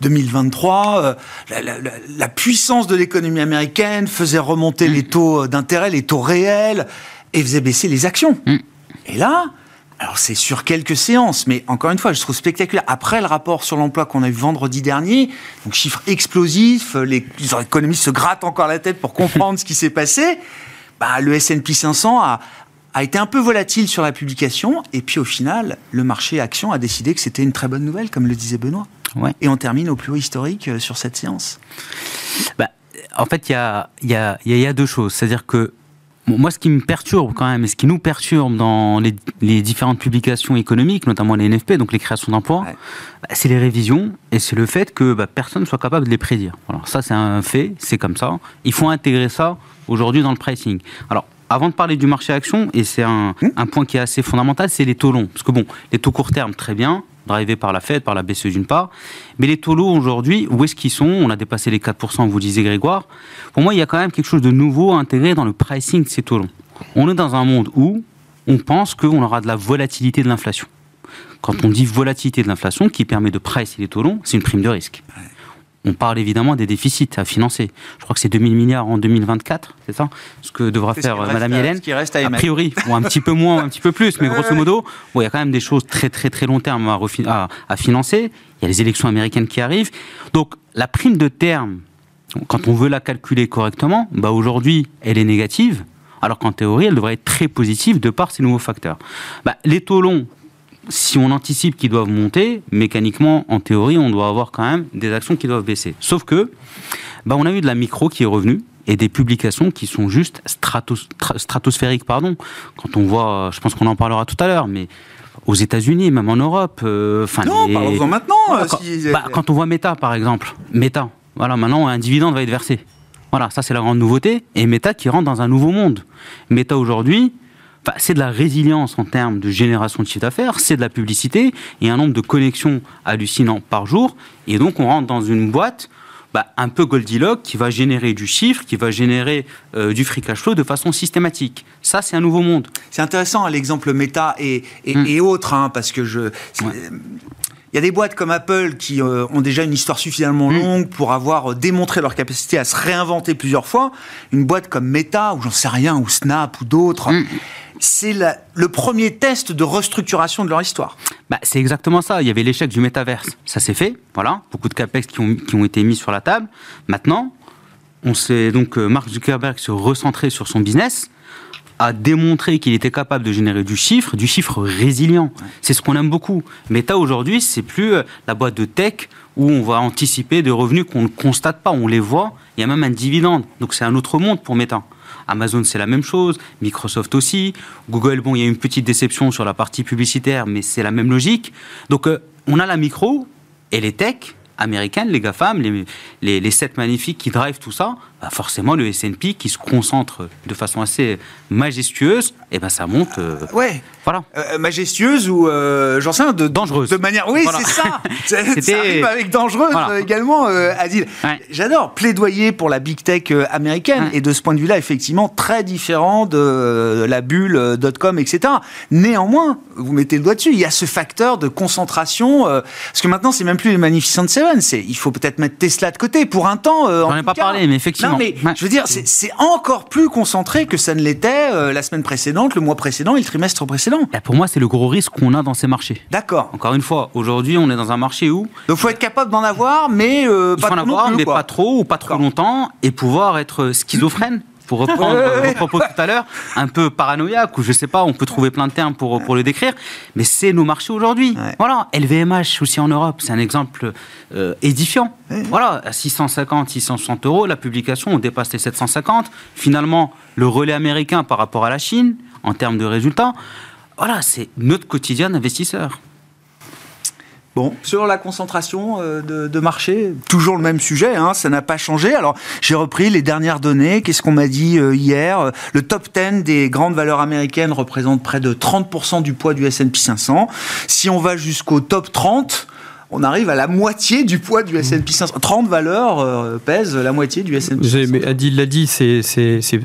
2023. Euh, euh, la, la, la, puissance de l'économie américaine faisait remonter hmm. les taux d'intérêt, les taux réels, et faisait baisser les actions. Hmm. Et là, alors c'est sur quelques séances, mais encore une fois, je trouve spectaculaire. Après le rapport sur l'emploi qu'on a eu vendredi dernier, donc chiffre explosif, les, économistes se grattent encore la tête pour comprendre (laughs) ce qui s'est passé. Bah, le S&P 500 a, a été un peu volatile sur la publication, et puis au final, le marché action a décidé que c'était une très bonne nouvelle, comme le disait Benoît. Ouais. Et on termine au plus haut historique euh, sur cette séance. Bah, en fait, il y a, y, a, y a deux choses. C'est-à-dire que moi, ce qui me perturbe quand même, et ce qui nous perturbe dans les, différentes publications économiques, notamment les NFP, donc les créations d'emplois, bah, c'est les révisions et c'est le fait que bah, personne ne soit capable de les prédire. Voilà, ça, c'est un fait, c'est comme ça. Il faut intégrer ça aujourd'hui dans le pricing. Alors, avant de parler du marché action, et c'est un, mmh. un point qui est assez fondamental, c'est les taux longs. Parce que bon, les taux court terme, très bien, drivé par la Fed, par la BCE d'une part. Mais les taux lourds aujourd'hui, où est-ce qu'ils sont? On a dépassé les 4%, vous disiez Grégoire. Pour moi, il y a quand même quelque chose de nouveau à intégrer dans le pricing de ces taux longs. On est dans un monde où on pense qu'on aura de la volatilité de l'inflation. Quand on dit volatilité de l'inflation, qui permet de pricer les taux longs, c'est une prime de risque. On parle évidemment des déficits à financer. Je crois que c'est 2000 milliards en 2024, c'est ça Ce que devra faire Madame Yellen. Qui reste à, a priori, ou un petit peu moins, un petit peu plus, mais grosso modo, bon, il y a quand même des choses très très très long terme à, à, à financer. Il y a les élections américaines qui arrivent. Donc la prime de terme, quand on veut la calculer correctement, bah aujourd'hui, elle est négative alors qu'en théorie, elle devrait être très positive de par ces nouveaux facteurs. Bah, les taux longs, si on anticipe qu'ils doivent monter, mécaniquement, en théorie, on doit avoir quand même des actions qui doivent baisser. Sauf que, bah, on a eu de la micro qui est revenue et des publications qui sont juste stratos, stratosphériques, pardon. Quand on voit, je pense qu'on en parlera tout à l'heure, mais aux États-Unis, même en Europe. Euh, non, parlons-en maintenant. Euh, quand, bah, quand, on voit Meta, par exemple, Meta, voilà, maintenant un dividende va être versé. Voilà, ça c'est la grande nouveauté. Et Meta qui rentre dans un nouveau monde. Meta aujourd'hui, c'est de la résilience en termes de génération de chiffre d'affaires, c'est de la publicité et un nombre de connexions hallucinants par jour. Et donc, on rentre dans une boîte bah, un peu Goldilocks qui va générer du chiffre, qui va générer euh, du free cash flow de façon systématique. Ça, c'est un nouveau monde. C'est intéressant hein, l'exemple Meta et, et, hmm. autres, hein, parce que je. Il y a des boîtes comme Apple qui euh, ont déjà une histoire suffisamment hmm. longue pour avoir euh, démontré leur capacité à se réinventer plusieurs fois. Une boîte comme Meta, ou j'en sais rien, ou Snap, ou d'autres, hmm c'est le premier test de restructuration de leur histoire. Bah, c'est exactement ça. Il y avait l'échec du métaverse. Ça s'est fait. Voilà. Beaucoup de capex qui ont, qui ont été mis sur la table. Maintenant, on sait donc euh, Mark Zuckerberg se recentrer sur son business a démontré qu'il était capable de générer du chiffre, du chiffre résilient. C'est ce qu'on aime beaucoup. Meta aujourd'hui, c'est plus euh, la boîte de tech où on va anticiper des revenus qu'on ne constate pas, on les voit. Il y a même un dividende. Donc c'est un autre monde pour Meta. Amazon, c'est la même chose. Microsoft aussi. Google, bon, il y a une petite déception sur la partie publicitaire, mais c'est la même logique. Donc, euh, on a la micro et les techs américaines, les GAFAM, les, les, les 7 magnifiques qui drivent tout ça, bah forcément le S&P qui se concentre de façon assez majestueuse, et ben ça monte. Euh. Voilà. Euh, euh, majestueuse ou euh, j'en sais rien, de dangereuse. De manière, oui, c'est ça. (laughs) ça arrive avec dangereuse également, Adil. J'adore plaidoyer pour la big tech américaine et de ce point de vue-là, effectivement, très différent de la bulle dot com, etc. Néanmoins, vous mettez le doigt dessus, il y a ce facteur de concentration parce que maintenant c'est même plus les magnificentes 7 il faut peut-être mettre Tesla de côté pour un temps. Euh, J'en ai pas cas. parlé, mais effectivement. Non, mais je veux dire, c'est encore plus concentré que ça ne l'était euh, la semaine précédente, le mois précédent et le trimestre précédent. Là, pour moi, c'est le gros risque qu'on a dans ces marchés. D'accord. Encore une fois, aujourd'hui, on est dans un marché où. Donc, faut être capable d'en avoir, mais euh, pas trop. en avoir, mais pas trop ou pas trop longtemps et pouvoir être euh, schizophrène pour reprendre vos propos tout à l'heure, un peu paranoïaque, ou je sais pas, on peut trouver plein de termes pour, pour le décrire, mais c'est nos marchés aujourd'hui. Voilà, LVMH aussi en Europe, c'est un exemple euh, édifiant. Voilà, à 650, 660 euros, la publication, on dépasse les 750. Finalement, le relais américain par rapport à la Chine, en termes de résultats, voilà, c'est notre quotidien d'investisseur. Bon, sur la concentration euh, de, marché, toujours le même sujet, hein, ça n'a pas changé. Alors, j'ai repris les dernières données. Qu'est-ce qu'on m'a dit euh, hier? Le top 10 des grandes valeurs américaines représente près de 30% du poids du S&P 500. Si on va jusqu'au top 30, on arrive à la moitié du poids du S&P 500. 30 valeurs euh, pèsent la moitié du S&P 500. Mais Adil l'a dit, c'est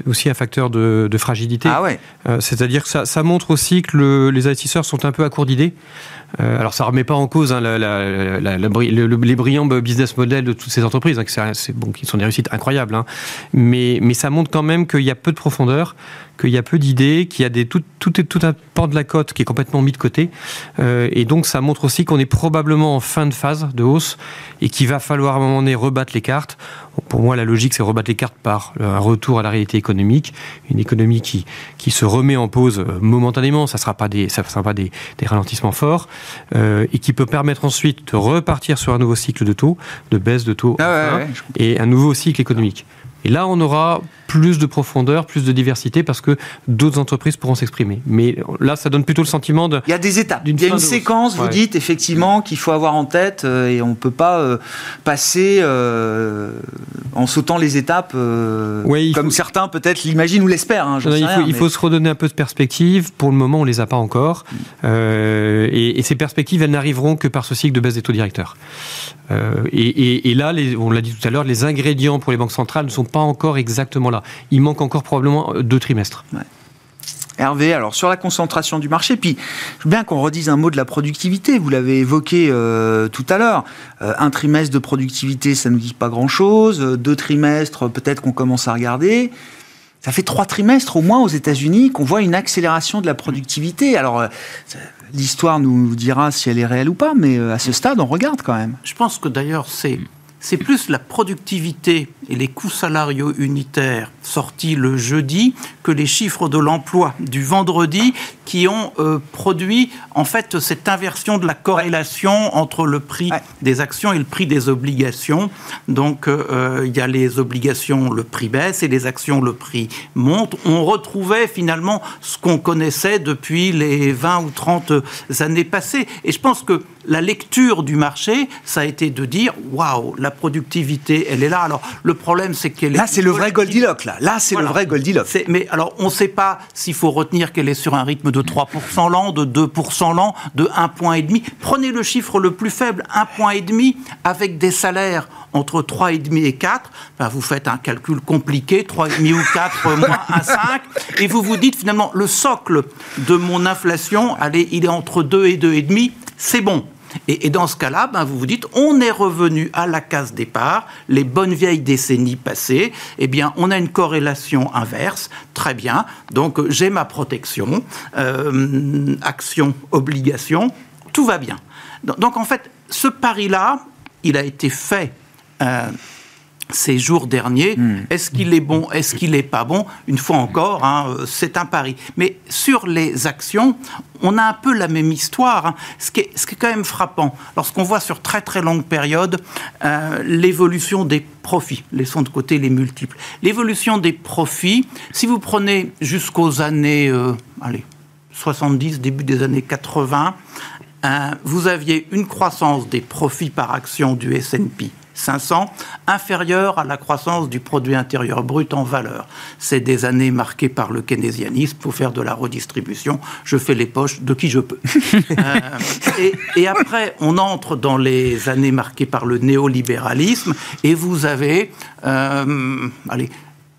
aussi un facteur de, fragilité. Ah ouais. C'est-à-dire que ça, ça, montre aussi que les investisseurs sont un peu à court d'idées. Euh, alors ça remet pas en cause hein, les brillants business models de toutes ces entreprises, hein, bon, qui sont des réussites incroyables, hein. mais, mais ça montre quand même qu'il y a peu de profondeur, qu'il y a peu d'idées, qu'il y a des, tout, tout, tout, un pan de la cote qui est complètement mis de côté, euh, et donc ça montre aussi qu'on est probablement en fin de phase de hausse et qu'il va falloir à un moment donné rebattre les cartes. Pour moi, la logique, c'est rebattre les cartes par un retour à la réalité économique, une économie qui, qui se remet en pause euh, momentanément, ça ne sera pas des, ça sera pas des, des ralentissements forts, euh, et qui peut permettre ensuite de repartir sur un nouveau cycle de taux, de baisse de taux, ah et un nouveau cycle économique. Et là, on aura plus de profondeur, plus de diversité parce que d'autres entreprises pourront s'exprimer. Mais là, ça donne plutôt le sentiment de. Il y a des étapes. Il y a une séquence, vous dites effectivement qu'il faut avoir en tête euh, et on ne peut pas euh, passer euh, en sautant les étapes comme certains peut-être l'imaginent ou l'espèrent. Hein, il, faut, se redonner un peu de perspective. Pour le moment, on ne les a pas encore. Mm. Et, ces perspectives, elles n'arriveront que par ce cycle de baisse des taux directeurs. Et, et, là, les, on l'a dit tout à l'heure, les ingrédients pour les banques centrales ne sont pas encore exactement Il manque encore probablement deux trimestres. Hervé, alors sur la concentration du marché, puis je veux bien qu'on redise un mot de la productivité, vous l'avez évoqué euh, tout à l'heure. Euh, un trimestre de productivité, ça ne nous dit pas grand-chose. Euh, deux trimestres, peut-être qu'on commence à regarder. Ça fait trois trimestres au moins aux États-Unis qu'on voit une accélération de la productivité. Alors, l'histoire nous dira si elle est réelle ou pas, mais à ce stade, on regarde quand même. Je pense que d'ailleurs, c'est c'est plus la productivité et les coûts salariaux unitaires sortis le jeudi que les chiffres de l'emploi du vendredi qui ont euh, produit en fait cette inversion de la corrélation entre le prix des actions et le prix des obligations. Donc euh, euh, il y a les obligations, le prix baisse et les actions, le prix monte. On retrouvait finalement ce qu'on connaissait depuis les 20 ou 30 années passées. Et je pense que la lecture du marché, ça a été de dire waouh, la productivité, elle est là. Alors le problème, c'est qu'elle est. Là, c'est le vrai Goldilocks, là. Là, c'est le vrai Goldilocks. Mais alors, on ne sait pas s'il faut retenir qu'elle est sur un rythme de 3% l'an, de 2% l'an, de 1,5 point. Prenez le chiffre le plus faible, 1,5 point avec des salaires entre 3,5 et 4, ben vous faites un calcul compliqué, 3,5 ou 4 (laughs) moins 1,5, et vous vous dites finalement, le socle de mon inflation, allez, il est entre 2 et 2,5, c'est bon. Et, dans ce cas-là, ben, vous vous dites, on est revenu à la case départ, les bonnes vieilles décennies passées, eh bien, on a une corrélation inverse, très bien, donc j'ai ma protection, euh, action, obligation, tout va bien. Donc, en fait, ce pari-là, il a été fait euh, ces jours derniers. Hmm. Est-ce qu'il est bon Est-ce qu'il n'est pas bon? Une fois encore, hein, euh, c'est un pari. Mais sur les actions, on a un peu la même histoire. Hein. Ce, qui est, ce, qui est, quand même frappant, lorsqu'on voit sur très très longue période euh, l'évolution des profits, laissons de côté les multiples. L'évolution des profits, si vous prenez jusqu'aux années euh, allez, 70, début des années 80, vous aviez une croissance des profits par action du S&P 500 inférieure à la croissance du produit intérieur brut en valeur. C'est des années marquées par le keynésianisme pour faire de la redistribution. Je fais les poches de qui je peux. (laughs) Euh, et, après, on entre dans les années marquées par le néolibéralisme et vous avez, euh, allez,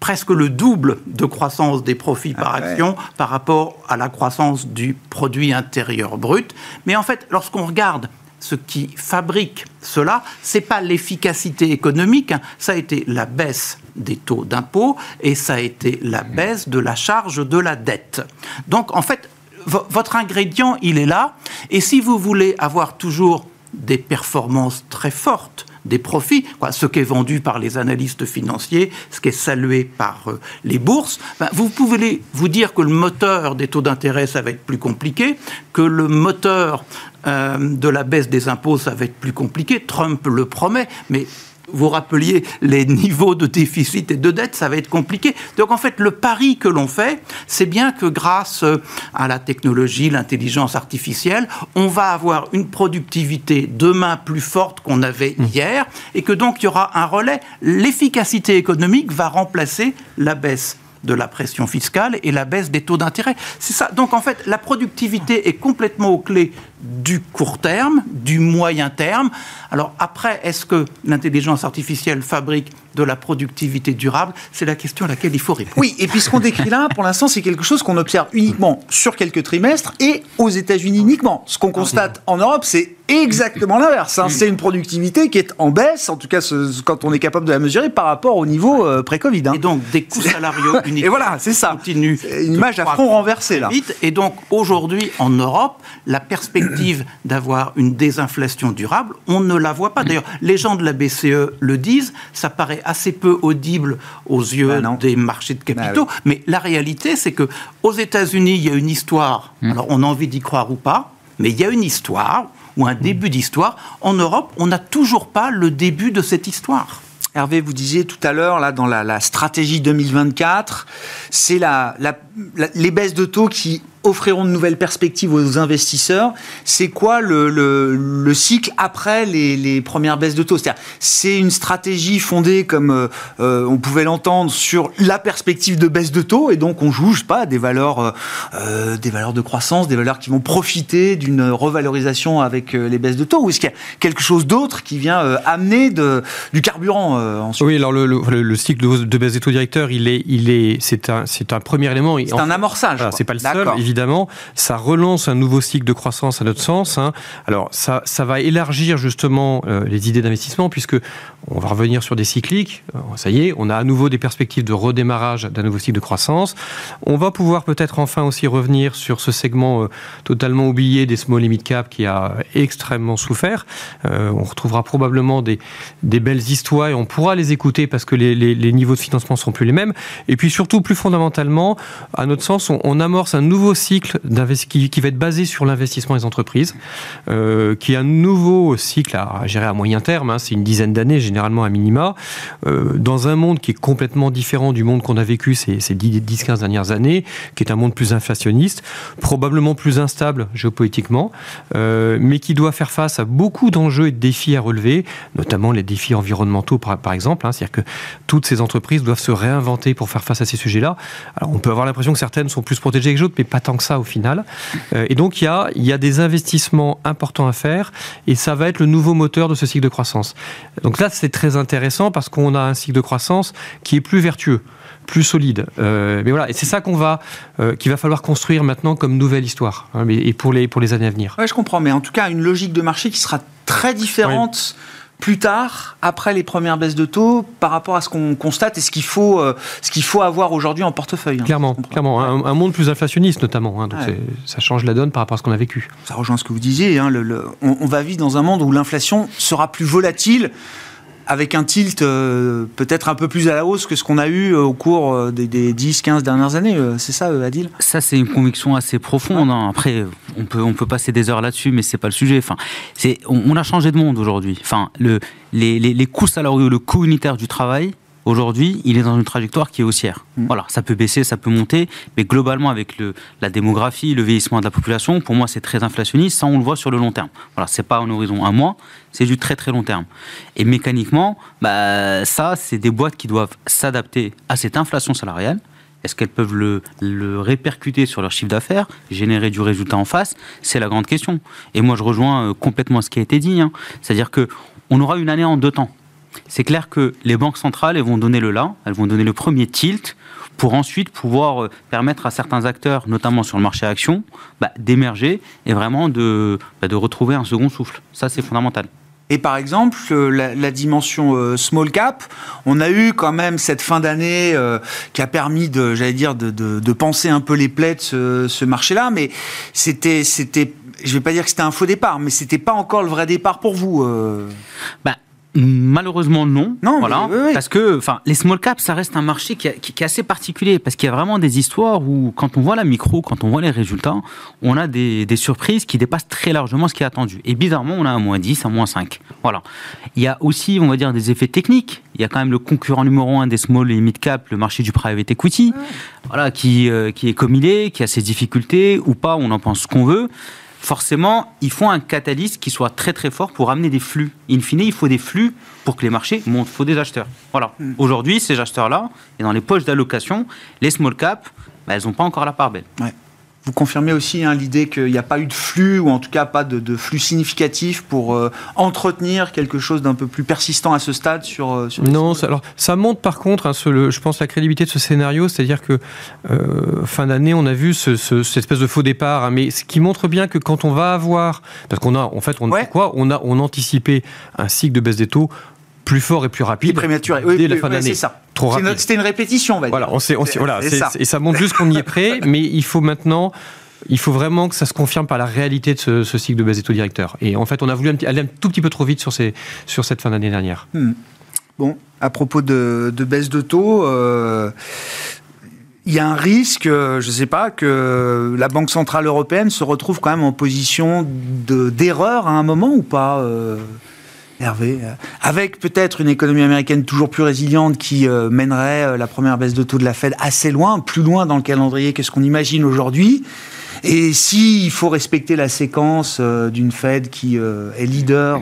presque le double de croissance des profits par ah action par rapport à la croissance du produit intérieur brut. Mais en fait, lorsqu'on regarde ce qui fabrique cela, c'est pas l'efficacité économique, hein. ça a été la baisse des taux d'impôt et ça a été la baisse de la charge de la dette. Donc en fait, votre ingrédient, il est là. Et si vous voulez avoir toujours des performances très fortes, des profits, ce qui est vendu par les analystes financiers, ce qui est salué par euh, les bourses, ben, vous pouvez vous dire que le moteur des taux d'intérêt, ça va être plus compliqué, que le moteur euh, de la baisse des impôts, ça va être plus compliqué. Trump le promet, mais vous rappeliez les (laughs) niveaux de déficit et de dette, ça va être compliqué. Donc en fait, le pari que l'on fait, c'est bien que grâce à la technologie, l'intelligence artificielle, on va avoir une productivité demain plus forte qu'on avait mmh. hier et que donc il y aura un relais. L'efficacité économique va remplacer la baisse de la pression fiscale et la baisse des taux d'intérêt. C'est ça. Donc en fait, la productivité est complètement aux clés du court terme, du moyen terme. Alors après, est-ce que l'intelligence artificielle fabrique de la productivité durable C'est la question à laquelle il faut répondre. Oui, et puis ce qu'on décrit là, pour l'instant, c'est quelque chose qu'on observe uniquement sur quelques trimestres et aux États-Unis uniquement. Ce qu'on constate en Europe, c'est exactement l'inverse. Hein. C'est une productivité qui est en baisse, en tout cas quand on est capable de la mesurer par rapport au niveau euh, pré-Covid. Hein. Et donc des coûts salariaux uniques. (laughs) et voilà, c'est ça. Continue. Une image à front renversé là. Et donc aujourd'hui en Europe, la perspective (clears throat) d'avoir une désinflation durable, on ne la voit pas. D'ailleurs, les gens de la BCE le disent, ça paraît assez peu audible aux yeux bah des marchés de bah capitaux, mais la réalité, c'est que aux États-Unis, il y a une histoire. Hmm. Alors, on a envie d'y croire ou pas, mais il y a une histoire ou un début d'histoire. En Europe, on n'a toujours pas le début de cette histoire. Hervé, vous disiez tout à l'heure, là, dans la, stratégie 2024, c'est la, les baisses de taux qui offriront de nouvelles perspectives aux investisseurs. C'est quoi le, le, cycle après les, les, premières baisses de taux? C'est une stratégie fondée, comme euh, euh, on pouvait l'entendre, sur la perspective de baisse de taux, et donc on joue, pas, des valeurs, euh, des valeurs de croissance, des valeurs qui vont profiter d'une revalorisation avec les baisses de taux, ou est-ce qu'il y a quelque chose d'autre qui vient amener de, du carburant ensuite? Oui, alors le, le, cycle de, baisse des taux directeurs, il est, il est, c'est un, c'est un premier élément. C'est un amorçage. c'est pas le seul, évidemment évidemment, ça relance un nouveau cycle de croissance à notre sens. Hein. Alors, ça, va élargir justement euh, les idées d'investissement, puisque on va revenir sur des cycliques. Euh, ça y est, on a à nouveau des perspectives de redémarrage d'un nouveau cycle de croissance. On va pouvoir peut-être enfin aussi revenir sur ce segment euh, totalement oublié des small mid cap qui a extrêmement souffert. on retrouvera probablement des, belles histoires et on pourra les écouter parce que les, niveaux de financement sont plus les mêmes. Et puis surtout, plus fondamentalement, à notre sens, on, amorce un nouveau cycle qui, qui va être basé sur l'investissement des entreprises, euh, qui est un nouveau cycle à, gérer à moyen terme, hein, c'est une dizaine d'années généralement à minima, euh, dans un monde qui est complètement différent du monde qu'on a vécu ces, ces 10-15 dernières années, qui est un monde plus inflationniste, probablement plus instable géopolitiquement, euh, mais qui doit faire face à beaucoup d'enjeux et de défis à relever, notamment les défis environnementaux par, exemple, hein, c'est-à-dire que toutes ces entreprises doivent se réinventer pour faire face à ces sujets-là. Alors on peut avoir l'impression que certaines sont plus protégées que d'autres, mais pas tant que ça au final. Euh, et donc il y a, y a des investissements importants à faire et ça va être le nouveau moteur de ce cycle de croissance. Donc là, c'est très intéressant parce qu'on a un cycle de croissance qui est plus vertueux plus solide. Euh, mais voilà, et c'est ça qu'on va, euh, qu'il va falloir construire maintenant comme nouvelle histoire, hein, et pour les pour les années à venir. Je comprends, mais en tout cas une logique de marché qui sera très différente plus tard, après les premières baisses de taux, par rapport à ce qu'on constate et ce qu'il faut, euh, ce qu'il faut avoir aujourd'hui en portefeuille. Hein, clairement, clairement. Un, monde plus inflationniste notamment. Hein, donc ça change la donne par rapport à ce qu'on a vécu. Ça rejoint ce que vous disiez. Hein, le, on, va vivre dans un monde où l'inflation sera plus volatile avec un tilt euh, peut-être un peu plus à la hausse que ce qu'on a eu euh, au cours euh, des, 10-15 dernières années. c'est ça, Adil? Ça, c'est une conviction assez profonde. Hein. Après, on peut, on peut passer des heures là-dessus, mais c'est pas le sujet. Enfin, c'est, on, a changé de monde aujourd'hui. Enfin, le, les, les, les, coûts salariaux, le coût unitaire du travail aujourd'hui, il est dans une trajectoire qui est haussière. Mm. Voilà, ça peut baisser, ça peut monter, mais globalement, avec le, la démographie, le vieillissement de la population, pour moi, c'est très inflationniste. Ça, on le voit sur le long terme. Voilà, c'est pas un horizon un mois, c'est du très très long terme. Et mécaniquement, bah, ça, c'est des boîtes qui doivent s'adapter à cette inflation salariale. Est-ce qu'elles peuvent le, le, répercuter sur leur chiffre d'affaires, générer du résultat en face? C'est la grande question. Et moi, je rejoins euh, complètement ce qui a été dit. Hein. C'est-à-dire que on aura une année en deux temps c'est clair que les banques centrales elles vont donner le là, elles vont donner le premier tilt pour ensuite pouvoir euh, permettre à certains acteurs, notamment sur le marché action, bah, d'émerger et vraiment de, bah, de retrouver un second souffle. Ça, c'est fondamental. Et par exemple, euh, la, dimension euh, small cap, on a eu quand même cette fin d'année qui a permis de, j'allais dire, de, de, penser un peu les plaies de ce, marché-là, mais c'était, c'était, je vais pas dire que c'était un faux départ, mais c'était pas encore le vrai départ pour vous. Bah, Malheureusement non. Non, voilà, parce que enfin les small caps ça reste un marché qui, est assez particulier parce qu'il y a vraiment des histoires où quand on voit la micro, quand on voit les résultats, on a des, surprises qui dépassent très largement ce qui est attendu. Et bizarrement, on a un moins 10, un moins 5. Voilà. Il y a aussi, on va dire, des effets techniques. Il y a quand même le concurrent numéro un des small et mid cap, le marché du private equity, voilà, qui, euh, qui est comme il est, qui a ses difficultés ou pas, on en pense ce qu'on veut forcément, il faut un catalyse qui soit très très fort pour amener des flux. In fine, il faut des flux pour que les marchés montent. Il faut des acheteurs. Voilà. Hmm. Aujourd'hui, ces acheteurs-là, et dans les poches d'allocation, les small caps, bah, elles n'ont pas encore la part belle. Vous confirmez aussi hein, l'idée qu'il n'y a pas eu de flux, ou en tout cas pas de, flux significatif pour euh, entretenir quelque chose d'un peu plus persistant à ce stade sur, euh, sur Non, ça, alors ça montre par contre, hein, je pense, la crédibilité de ce scénario, c'est-à-dire que euh, fin d'année, on a vu ce, cette espèce de faux départ, hein, mais ce qui montre bien que quand on va avoir, parce qu'on a, en fait, on, quoi on a, on anticipé un cycle de baisse des taux plus fort et plus rapide prématuré. dès la fin d'année. C'est ça. C'était une répétition, on va dire. Voilà, on sait, on voilà, ça. et ça montre juste qu'on y est prêt, (laughs) mais il faut maintenant il faut vraiment que ça se confirme par la réalité de ce, cycle de baisse des taux directeurs. Et en fait, on a voulu aller un tout petit peu trop vite sur, ces, sur cette fin d'année dernière. Hmm. Bon, à propos de, baisse de taux, euh, il y a un risque, je ne sais pas, que la Banque Centrale Européenne se retrouve quand même en position d'erreur à un moment ou pas euh? Euh, avec peut-être une économie américaine toujours plus résiliente qui euh, mènerait euh, la première baisse de taux de la Fed assez loin, plus loin dans le calendrier que ce qu'on imagine aujourd'hui. Et s'il faut respecter la séquence d'une Fed qui est leader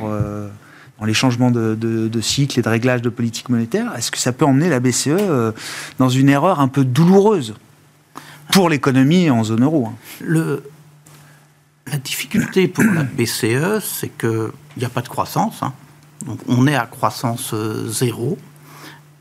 dans les changements de, cycle et de réglage de politique monétaire, est-ce que ça peut emmener la BCE dans une erreur un peu douloureuse pour l'économie en zone euro hein? La difficulté pour la BCE, c'est qu'il n'y a pas de croissance. Hein. Donc on est à croissance euh, zéro.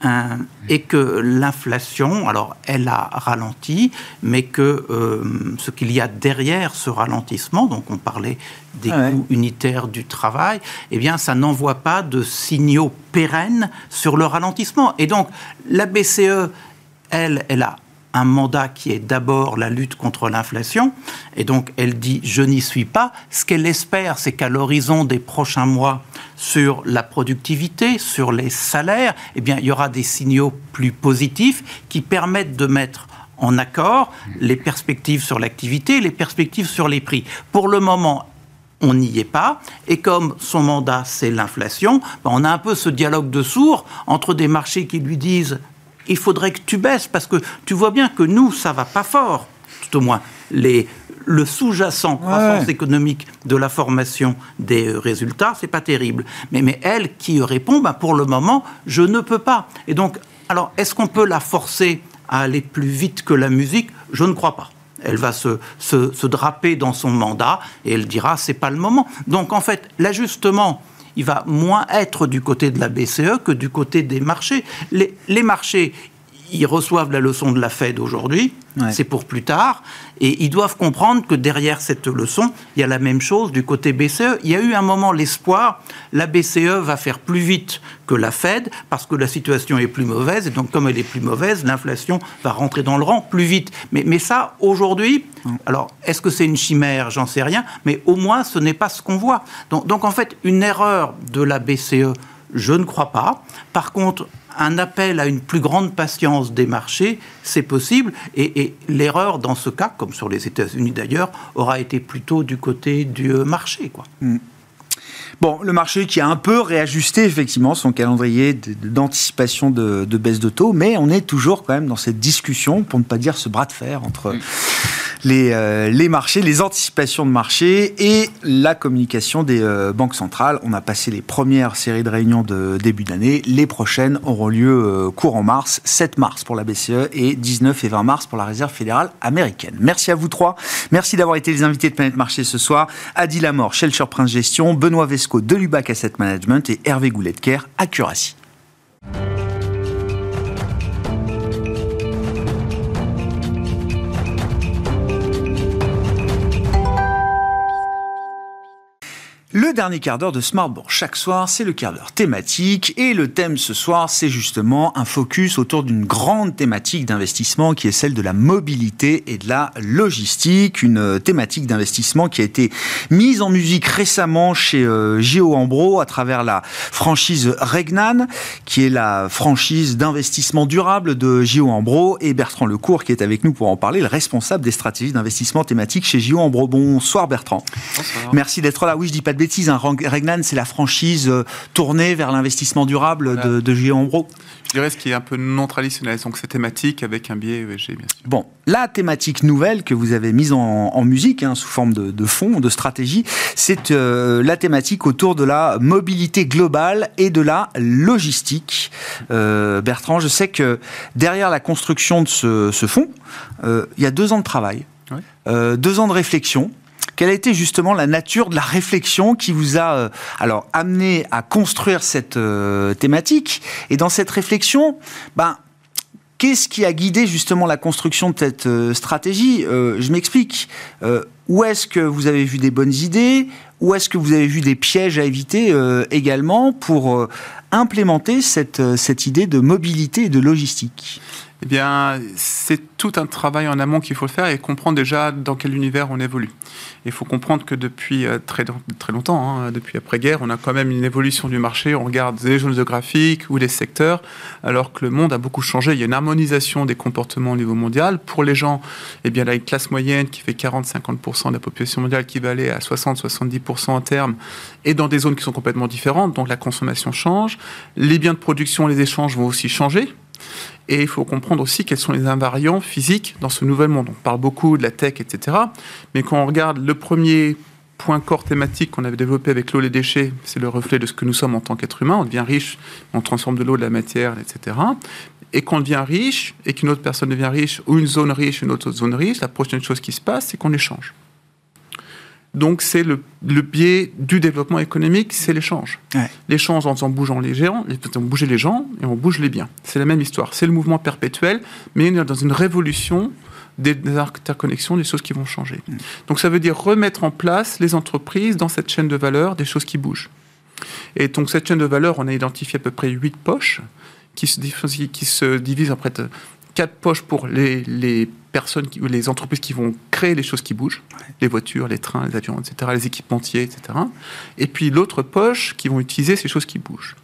Hein, et que l'inflation, alors elle a ralenti, mais que euh, ce qu'il y a derrière ce ralentissement, donc on parlait des coûts unitaires du travail, eh bien ça n'envoie pas de signaux pérennes sur le ralentissement. Et donc la BCE, elle, elle a un mandat qui est d'abord la lutte contre l'inflation. Et donc, elle dit je n'y suis pas. Ce qu'elle espère, c'est qu'à l'horizon des prochains mois, sur la productivité, sur les salaires, eh bien, il y aura des signaux plus positifs qui permettent de mettre en accord les perspectives sur l'activité, les perspectives sur les prix. Pour le moment, on n'y est pas. Et comme son mandat, c'est l'inflation, ben, on a un peu ce dialogue de sourds entre des marchés qui lui disent il faudrait que tu baisses parce que tu vois bien que nous, ça va pas fort, tout au moins. Les, le sous-jacent croissance économique de la formation des euh, résultats, c'est pas terrible. Mais, mais elle qui répond, ben pour le moment, je ne peux pas. Et donc, alors, est-ce qu'on peut la forcer à aller plus vite que la musique? Je ne crois pas. Elle va se, se, se draper dans son mandat et elle dira c'est pas le moment. Donc en fait, l'ajustement il va moins être du côté de la BCE que du côté des marchés. Les, marchés, ils reçoivent la leçon de la Fed aujourd'hui, c'est pour plus tard, et ils doivent comprendre que derrière cette leçon, il y a la même chose du côté BCE. Il y a eu un moment l'espoir, la BCE va faire plus vite que la Fed parce que la situation est plus mauvaise, et donc comme elle est plus mauvaise, l'inflation va rentrer dans le rang plus vite. Mais, mais ça, aujourd'hui, alors est-ce que c'est une chimère? J'en sais rien, mais au moins ce n'est pas ce qu'on voit. Donc, donc en fait, une erreur de la BCE, je ne crois pas. Par contre, un appel à une plus grande patience des marchés, c'est possible. Et, l'erreur dans ce cas, comme sur les États-Unis d'ailleurs, aura été plutôt du côté du euh, marché. Quoi. Hmm. Bon, le marché qui a un peu réajusté effectivement son calendrier d'anticipation de, baisse de taux, mais on est toujours quand même dans cette discussion, pour ne pas dire ce bras de fer entre les, euh, les marchés, les anticipations de marché et la communication des euh, banques centrales. On a passé les premières séries de réunions de début d'année. Les prochaines auront lieu euh, courant mars, 7 mars pour la BCE et 19 et 20 mars pour la Réserve fédérale américaine. Merci à vous trois. Merci d'avoir été les invités de Planète Marché ce soir. Adi Lamor, Shelcher Prince Gestion, Benoît Vesco de Lubac Asset Management et Hervé Goulet de Kerr, Le dernier quart d'heure de Smartboard chaque soir, c'est le quart d'heure thématique et le thème ce soir, c'est justement un focus autour d'une grande thématique d'investissement qui est celle de la mobilité et de la logistique, une thématique d'investissement qui a été mise en musique récemment chez euh, Géo Ambro à travers la franchise Regnan, qui est la franchise d'investissement durable de Géo Ambro et Bertrand Lecourt qui est avec nous pour en parler, le responsable des stratégies d'investissement thématique chez Géo Ambro. Bonsoir Bertrand. Bonsoir. Merci d'être là. Oui, je dis pas de bêtises, un Regnan, c'est la franchise euh, tournée vers l'investissement durable de, de Bro. Je dirais ce qui est un peu non traditionnel, donc c'est thématique avec un biais ESG, bien sûr. Bon, la thématique nouvelle que vous avez mise en, musique, hein, sous forme de, de fond, de stratégie, c'est euh, la thématique autour de la mobilité globale et de la logistique. Euh, Bertrand, je sais que derrière la construction de ce, ce fonds, il y a deux ans de travail, deux ans de réflexion, quelle a été justement la nature de la réflexion qui vous a euh, alors amené à construire cette euh, thématique Et dans cette réflexion, ben, Qu'est-ce qui a guidé justement la construction de cette euh, stratégie? Je m'explique. où est-ce que vous avez vu des bonnes idées? Où est-ce que vous avez vu des pièges à éviter également pour implémenter cette, cette idée de mobilité et de logistique? Eh bien, c'est tout un travail en amont qu'il faut faire et comprendre déjà dans quel univers on évolue. Il faut comprendre que depuis euh, très, très longtemps, hein, depuis après-guerre, on a quand même une évolution du marché. On regarde les zones géographiques ou les secteurs, alors que le monde a beaucoup changé. Il y a une harmonisation des comportements au niveau mondial. Pour les gens, eh bien, une classe moyenne qui fait 40-50% de la population mondiale qui va aller à 60-70% en terme et dans des zones qui sont complètement différentes. Donc la consommation change. Les biens de production, les échanges vont aussi changer et il faut comprendre aussi quels sont les invariants physiques dans ce nouvel monde. On parle beaucoup de la tech, etc. Mais quand on regarde le premier point corps thématique qu'on avait développé avec l'eau et les déchets, c'est le reflet de ce que nous sommes en tant qu'être humain. On devient riche, on transforme de l'eau, de la matière, etc. Et quand on devient riche, et qu'une autre personne devient riche, ou une zone riche, une autre zone riche, la prochaine chose qui se passe, c'est qu'on échange. Donc c'est le, biais du développement économique, c'est l'échange. L'échange en faisant bouger les gens, on bouger les gens et on bouge les biens. C'est la même histoire. C'est le mouvement perpétuel, mais on est dans une révolution des, interconnexions, des choses qui vont changer. Mm. Donc ça veut dire remettre en place les entreprises dans cette chaîne de valeur, des choses qui bougent. Et donc cette chaîne de valeur, on a identifié à peu près huit poches qui se, qui se divisent en fait quatre poches pour les, les personnes, qui, les entreprises qui vont créer les choses qui bougent, les voitures, les trains, les avions, etc., les équipementiers, etc. Et puis l'autre poche qui vont utiliser ces choses qui bougent.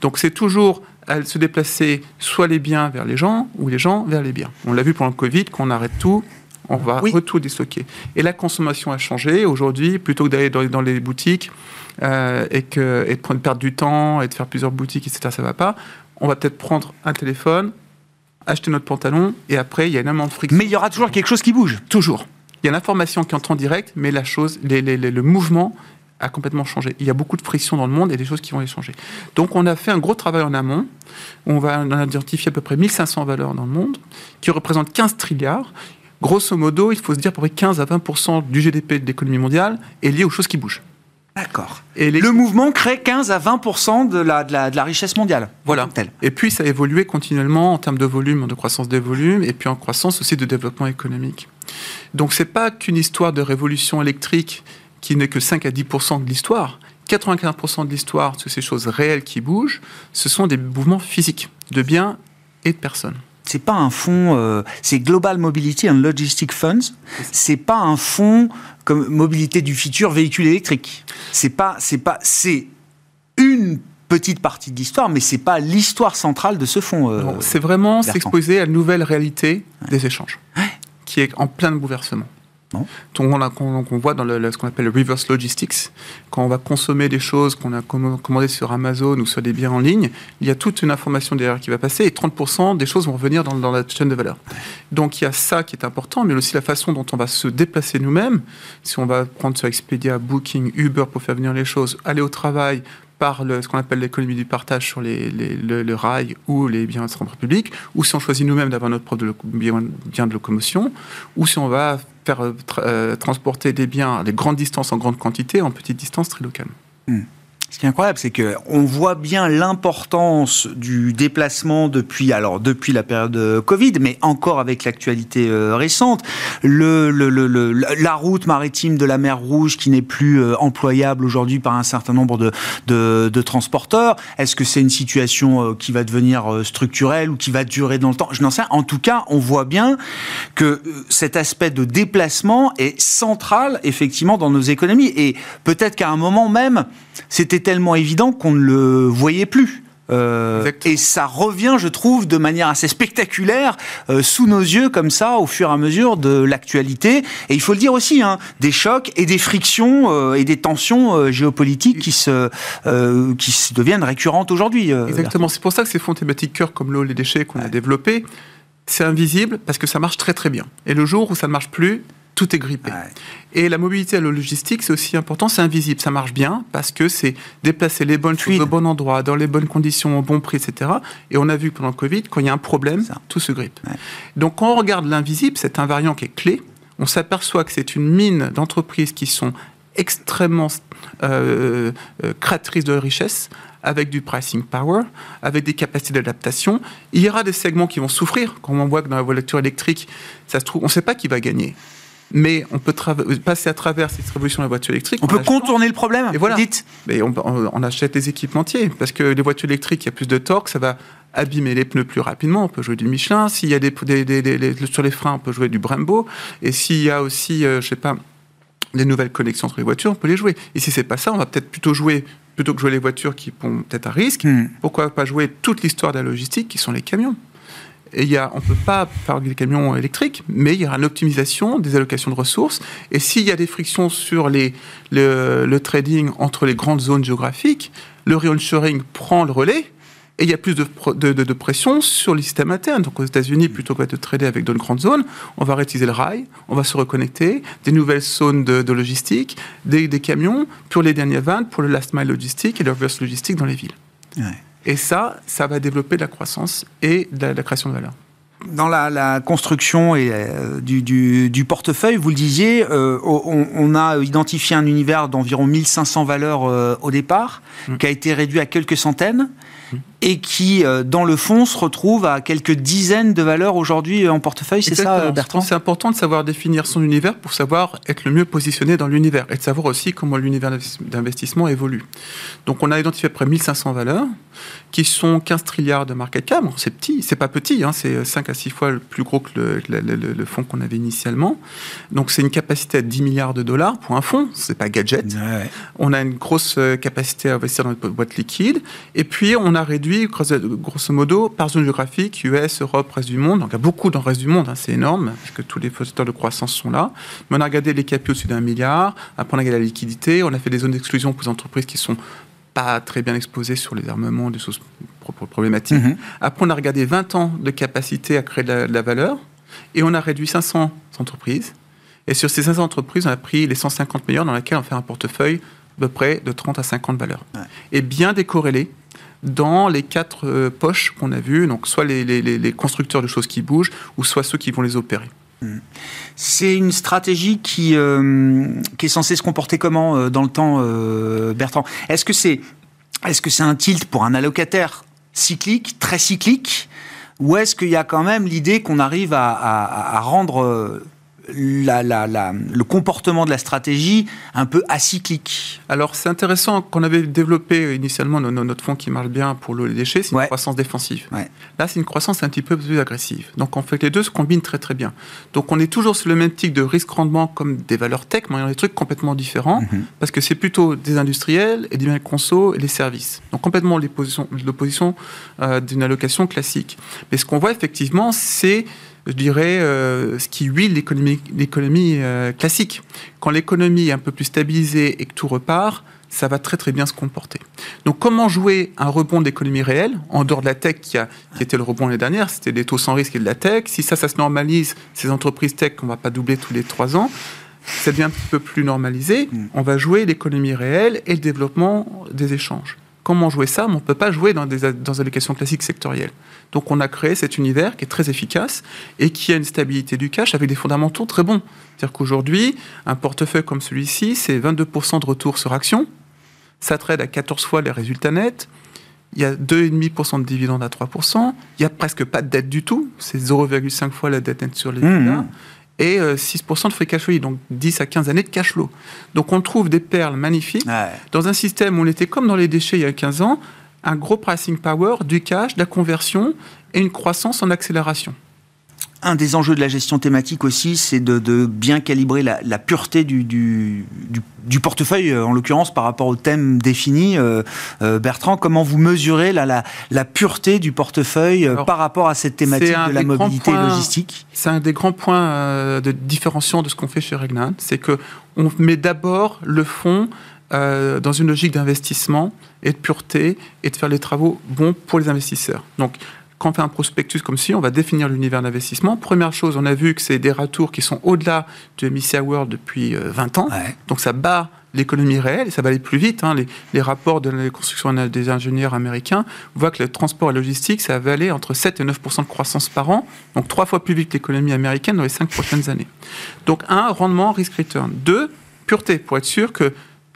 Donc c'est toujours à se déplacer soit les biens vers les gens ou les gens vers les biens. On l'a vu pendant le Covid, qu'on arrête tout, on va oui. tout déstocker. Et la consommation a changé. Aujourd'hui, plutôt que d'aller dans, les boutiques euh, et, que, et de prendre, perdre du temps et de faire plusieurs boutiques, etc., ça va pas. On va peut-être prendre un téléphone, acheter notre pantalon, et après, il y a énormément de friction. Mais il y aura toujours quelque chose qui bouge. Toujours. Il y a l'information qui entre en direct, mais la chose, le mouvement a complètement changé. Il y a beaucoup de friction dans le monde et des choses qui vont y changer. Donc on a fait un gros travail en amont. On va identifier à peu près 1500 valeurs dans le monde, qui représentent 15 trilliards. Grosso modo, il faut se dire à peu près 15 à 20% du GDP de l'économie mondiale est lié aux choses qui bougent. D'accord. Et Le mouvement crée 15 à 20 de la, de, la, de la, richesse mondiale. Voilà. Et puis ça a évolué continuellement en termes de volume, de croissance des volumes, et puis en croissance aussi de développement économique. Donc c'est pas qu'une histoire de révolution électrique qui n'est que 5 à 10 de l'histoire. 95% de l'histoire, de ces choses réelles qui bougent, ce sont des mouvements physiques, de biens et de personnes c'est pas un fonds, euh, c'est Global Mobility and Logistic Funds. C'est pas un fonds comme mobilité du futur véhicule électrique. C'est pas, c'est pas, c'est une petite partie de l'histoire, mais c'est pas l'histoire centrale de ce fonds. Euh, c'est vraiment s'exposer à la nouvelle réalité des échanges, qui est en plein bouleversement. Qu'on on voit dans ce qu'on appelle le reverse logistics, quand on va consommer des choses qu'on a commandées sur Amazon ou sur des biens en ligne, il y a toute une information derrière qui va passer et 30% des choses vont revenir dans, dans, la chaîne de valeur. Donc il y a ça qui est important, mais aussi la façon dont on va se déplacer nous-mêmes. Si on va prendre sur Expedia, Booking, Uber pour faire venir les choses, aller au travail, par ce qu'on appelle l'économie du partage sur les, le, rail ou les biens de transport public, ou si on choisit nous-mêmes d'avoir notre propre bien, de locomotion, ou si on va faire euh, euh, transporter des biens à des grandes distances en grande quantité en petites distances très locales. Hmm. Ce qui est incroyable, c'est que on voit bien l'importance du déplacement depuis alors depuis la période Covid, mais encore avec l'actualité euh, récente, le, le, le, la route maritime de la mer Rouge qui n'est plus euh, employable aujourd'hui par un certain nombre de, de, de transporteurs. Est-ce que c'est une situation euh, qui va devenir structurelle ou qui va durer dans le temps? Je n'en sais rien. En tout cas, on voit bien que cet aspect de déplacement est central effectivement dans nos économies et peut-être qu'à un moment même, c'était tellement évident qu'on ne le voyait plus. Euh, et ça revient, je trouve, de manière assez spectaculaire euh, sous nos yeux, comme ça, au fur et à mesure de l'actualité. Et il faut le dire aussi, hein, des chocs et des frictions euh, et des tensions géopolitiques qui se, qui se deviennent récurrentes aujourd'hui. Exactement. C'est pour ça que ces fonds thématiques cœur comme l'eau, les déchets qu'on a développés, c'est invisible parce que ça marche très très bien. Et le jour où ça ne marche plus, tout est grippé. Et la mobilité à la logistique, c'est aussi important, c'est invisible. Ça marche bien parce que c'est déplacer les bonnes choses au bon endroit, dans les bonnes conditions, au bon prix, etc. Et on a vu pendant le Covid, quand il y a un problème, tout se grippe. Donc quand on regarde l'invisible, c'est un variant qui est clé. On s'aperçoit que c'est une mine d'entreprises qui sont extrêmement euh, euh, créatrices de richesse, avec du pricing power, avec des capacités d'adaptation. Il y aura des segments qui vont souffrir. Quand on voit que dans la voiture électrique, ça se trouve, on ne sait pas qui va gagner mais on peut passer à travers cette révolution de la voiture électrique. On peut contourner le problème, et voilà. Dites. Mais on, achète des équipementiers, parce que les voitures électriques, il y a plus de torque, ça va abîmer les pneus plus rapidement, on peut jouer du Michelin. S'il y a des, sur les freins, on peut jouer du Brembo. Et s'il y a aussi, je euh, je sais pas, les nouvelles connexions entre les voitures, on peut les jouer. Et si c'est pas ça, on va peut-être plutôt jouer, plutôt que jouer les voitures qui vont peut-être à risque, hmm. pourquoi pas jouer toute l'histoire de la logistique qui sont les camions on ne peut pas faire des camions électriques, mais il y aura une optimisation des allocations de ressources. Et s'il y a des frictions sur le, trading entre les grandes zones géographiques, le re-onshoring prend le relais. Et il y a plus de, pression sur les systèmes internes. Donc aux États-Unis, plutôt que de trader avec d'autres grandes zones, on va réutiliser le rail, on va se reconnecter, des nouvelles zones de, logistique, des, camions pour les dernières vannes, pour le last mile logistique et le reverse logistique dans les villes. Et ça, ça va développer de la croissance et de la, création de valeur dans la, construction et euh, du, portefeuille, vous le disiez, euh, on, a identifié un univers d'environ 1500 valeurs euh, au départ, mmh. qui a été réduit à quelques centaines et qui, euh, dans le fond, se retrouve à quelques dizaines de valeurs aujourd'hui en portefeuille. C'est ça, Bertrand C'est important de savoir définir son univers pour savoir être le mieux positionné dans l'univers et de savoir aussi comment l'univers d'investissement évolue. Donc, on a identifié à peu près 1500 valeurs qui sont 15 trilliards de market cap. c'est petit, c'est pas petit, hein, c'est 5 à 6 fois le plus gros que le, le, fonds qu'on avait initialement. Donc, c'est une capacité à 10 milliards de dollars pour un fonds, c'est pas gadget. On a une grosse euh, capacité à investir dans notre boîte liquide. Et puis, on a réduit, grosso modo, par zone géographique, US, Europe, reste du monde. Donc, il y a beaucoup dans le reste du monde, hein, c'est énorme, parce que tous les facteurs de croissance sont là. Mais on a regardé les capitaux au-dessus d'un milliard. Après, on a regardé la liquidité. On a fait des zones d'exclusion pour les entreprises qui sont pas très bien exposées sur les armements, des choses problématiques. Mm-hmm. Après, on a regardé 20 ans de capacité à créer de la, valeur. Et on a réduit 500 entreprises. Et sur ces 500 entreprises, on a pris les 150 meilleures dans lesquelles on fait un portefeuille de près de 30 à 50 valeurs. Et bien décorrélé dans les quatre euh, poches qu'on a vues, donc soit les, constructeurs de choses qui bougent, ou soit ceux qui vont les opérer. Hmm. C'est une stratégie qui, euh, qui est censée se comporter comment euh, dans le temps, Bertrand? Est-ce que c'est est -ce c'est un tilt pour un allocataire cyclique, très cyclique, ou est-ce qu'il y a quand même l'idée qu'on arrive à rendre la, le comportement de la stratégie un peu acyclique Alors c'est intéressant qu'on avait développé initialement notre fonds qui marche bien pour les déchets, c'est une croissance défensive. Là c'est une croissance un petit peu plus agressive. Donc en fait les deux se combinent très très bien. Donc on est toujours sur le même type de risque-rendement comme des valeurs tech, mais y a des trucs complètement différents mhm. parce que c'est plutôt des industriels et des biens conso et des services. Donc complètement l'opposition euh, d'une allocation classique. Mais ce qu'on voit effectivement c'est je dirais, euh, ce qui huile l'économie, l'économie euh, classique. Quand l'économie est un peu plus stabilisée et que tout repart, ça va très très bien se comporter. Donc comment jouer un rebond d'économie réelle, en dehors de la tech qui, a, qui était le rebond l'année dernière, c'était des taux sans risque et de la tech. Si ça, ça se normalise, ces entreprises tech qu'on va pas doubler tous les trois ans, ça devient un petit peu plus normalisé. Mm. On va jouer l'économie réelle et le développement des échanges. Comment jouer ça Mais on ne peut pas jouer dans des dans allocations classiques sectorielles. Donc on a créé cet univers qui est très efficace et qui a une stabilité du cash avec des fondamentaux très bons. C'est-à-dire qu'aujourd'hui, un portefeuille comme celui-ci, c'est 22% de retour sur action. Ça trade à 14 fois les résultats nets. Il y a 2,5% de dividendes à 3%. Il n'y a presque pas de dette du tout. C'est 0,5 fois la dette nette sur les dividendes mmh. Et euh, 6% de free cash flow, donc 10 à 15 années de cash flow. Donc on trouve des perles magnifiques Ouais. dans un système où on était comme dans les déchets il y a 15 ans, un gros pricing power, du cash, de la conversion et une croissance en accélération. Un des enjeux de la gestion thématique aussi, c'est de, de bien calibrer la, la pureté du, du, du- du portefeuille, euh, en l'occurrence par rapport au thème défini. Euh, euh, Bertrand, comment vous mesurez la, la, la pureté du portefeuille Alors, par rapport à cette thématique de la mobilité points- logistique? C'est un des grands points de différenciant de ce qu'on fait chez Regnan, c'est que on met d'abord le fonds euh, dans une logique d'investissement et de pureté et de faire les travaux bons pour les investisseurs. Donc, quand on fait un prospectus comme ci, on va définir l'univers d'investissement. Première chose, on a vu que c'est des ratours qui sont au-delà du MSCI World depuis euh, 20 ans. Ouais. Donc ça bat l'économie réelle et ça va aller plus vite. hein. Les, les rapports de la construction des ingénieurs américains voient que le transport et la logistique, ça va aller entre 7 et 9% de croissance par an, donc trois fois plus vite que l'économie américaine dans les cinq prochaines années. Donc un, rendement, risk-return. Deux, pureté, pour être sûr que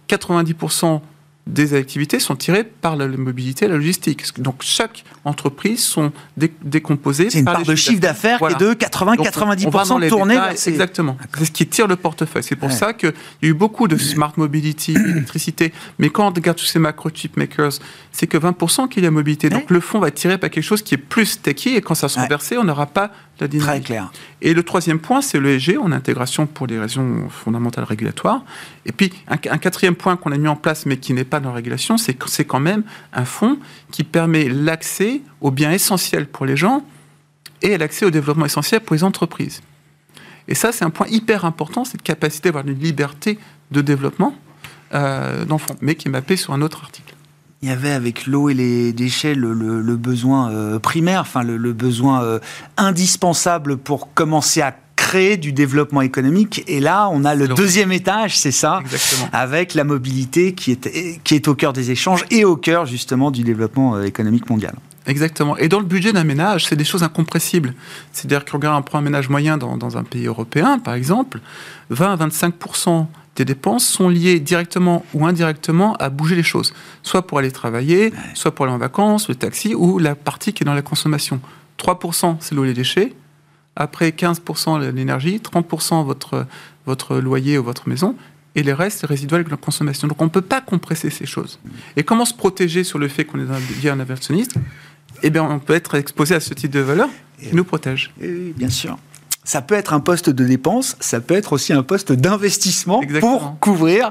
90% des activités sont tirées par la mobilité et la logistique. Donc chaque entreprise sont dé- décomposées C'est une par part de chiffre d'affaires Voilà. qui est de donc, on va dans 80-90% les tournée vers ces- Exactement. C'est ce qui tire le portefeuille. C'est pour Ouais. ça qu'il y a eu beaucoup de smart mobility, (coughs) électricité. Mais quand on regarde tous ces macro chip makers, c'est que 20% qu'il y a mobilité. Donc Ouais. le fonds va tirer par quelque chose qui est plus techy et quand ça sera Ouais. versé, on n'aura pas la Très clair. Et le troisième point, c'est le ESG, en intégration pour des raisons fondamentales régulatoires. Et puis, un, un quatrième point qu'on a mis en place, mais qui n'est pas dans la régulation, c'est que c'est quand même un fonds qui permet l'accès aux biens essentiels pour les gens et l'accès au développement essentiel pour les entreprises. Et ça, c'est un point hyper important, cette capacité d'avoir une liberté de développement euh, dans le fonds, mais qui est mappé sur un autre article. Il y avait avec l'eau et les déchets le, le- le besoin euh, primaire, enfin le, le besoin euh, indispensable pour commencer à créer du développement économique. Et là, on a le deuxième étage, c'est ça, Exactement. avec la mobilité qui est, qui est au cœur des échanges et au cœur justement du développement euh, économique mondial. Exactement. Et dans le budget d'un ménage, c'est des choses incompressibles. C'est-à-dire qu'on regarde, prend un ménage moyen dans, dans un pays européen, par exemple, 20 à 25 des dépenses sont liées directement ou indirectement à bouger les choses. Soit pour aller travailler, soit pour aller en vacances, le taxi, ou la partie qui est dans la consommation. 3 c'est l'eau et les déchets. Après 15 l'énergie, 30 votre, votre loyer ou votre maison. Et les restes, c'est résiduel de la consommation. Donc on ne peut pas compresser ces choses. Et comment se protéger sur le fait qu'on est un, bien un aversionniste eh bien, on peut être exposé à ce type de valeur qui nous protège. Oui, bien sûr. Ça peut être un poste de dépense, ça peut être aussi un poste d'investissement pour couvrir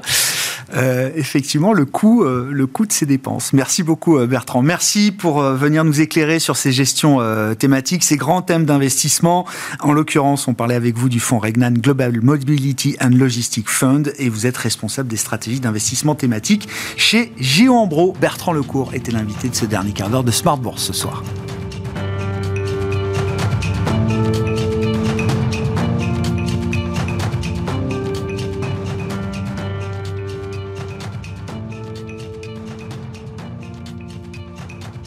euh, effectivement le coût, euh, le coût de ces dépenses. Merci beaucoup euh, Bertrand. Merci pour euh, venir nous éclairer sur ces gestions thématiques, ces grands thèmes d'investissement. En l'occurrence, on parlait avec vous du fonds Regnan Global Mobility and Logistics Fund et vous êtes responsable des stratégies d'investissement thématiques chez Ambro. Bertrand Lecourt était l'invité de ce dernier quart d'heure de Smart Bourse ce soir.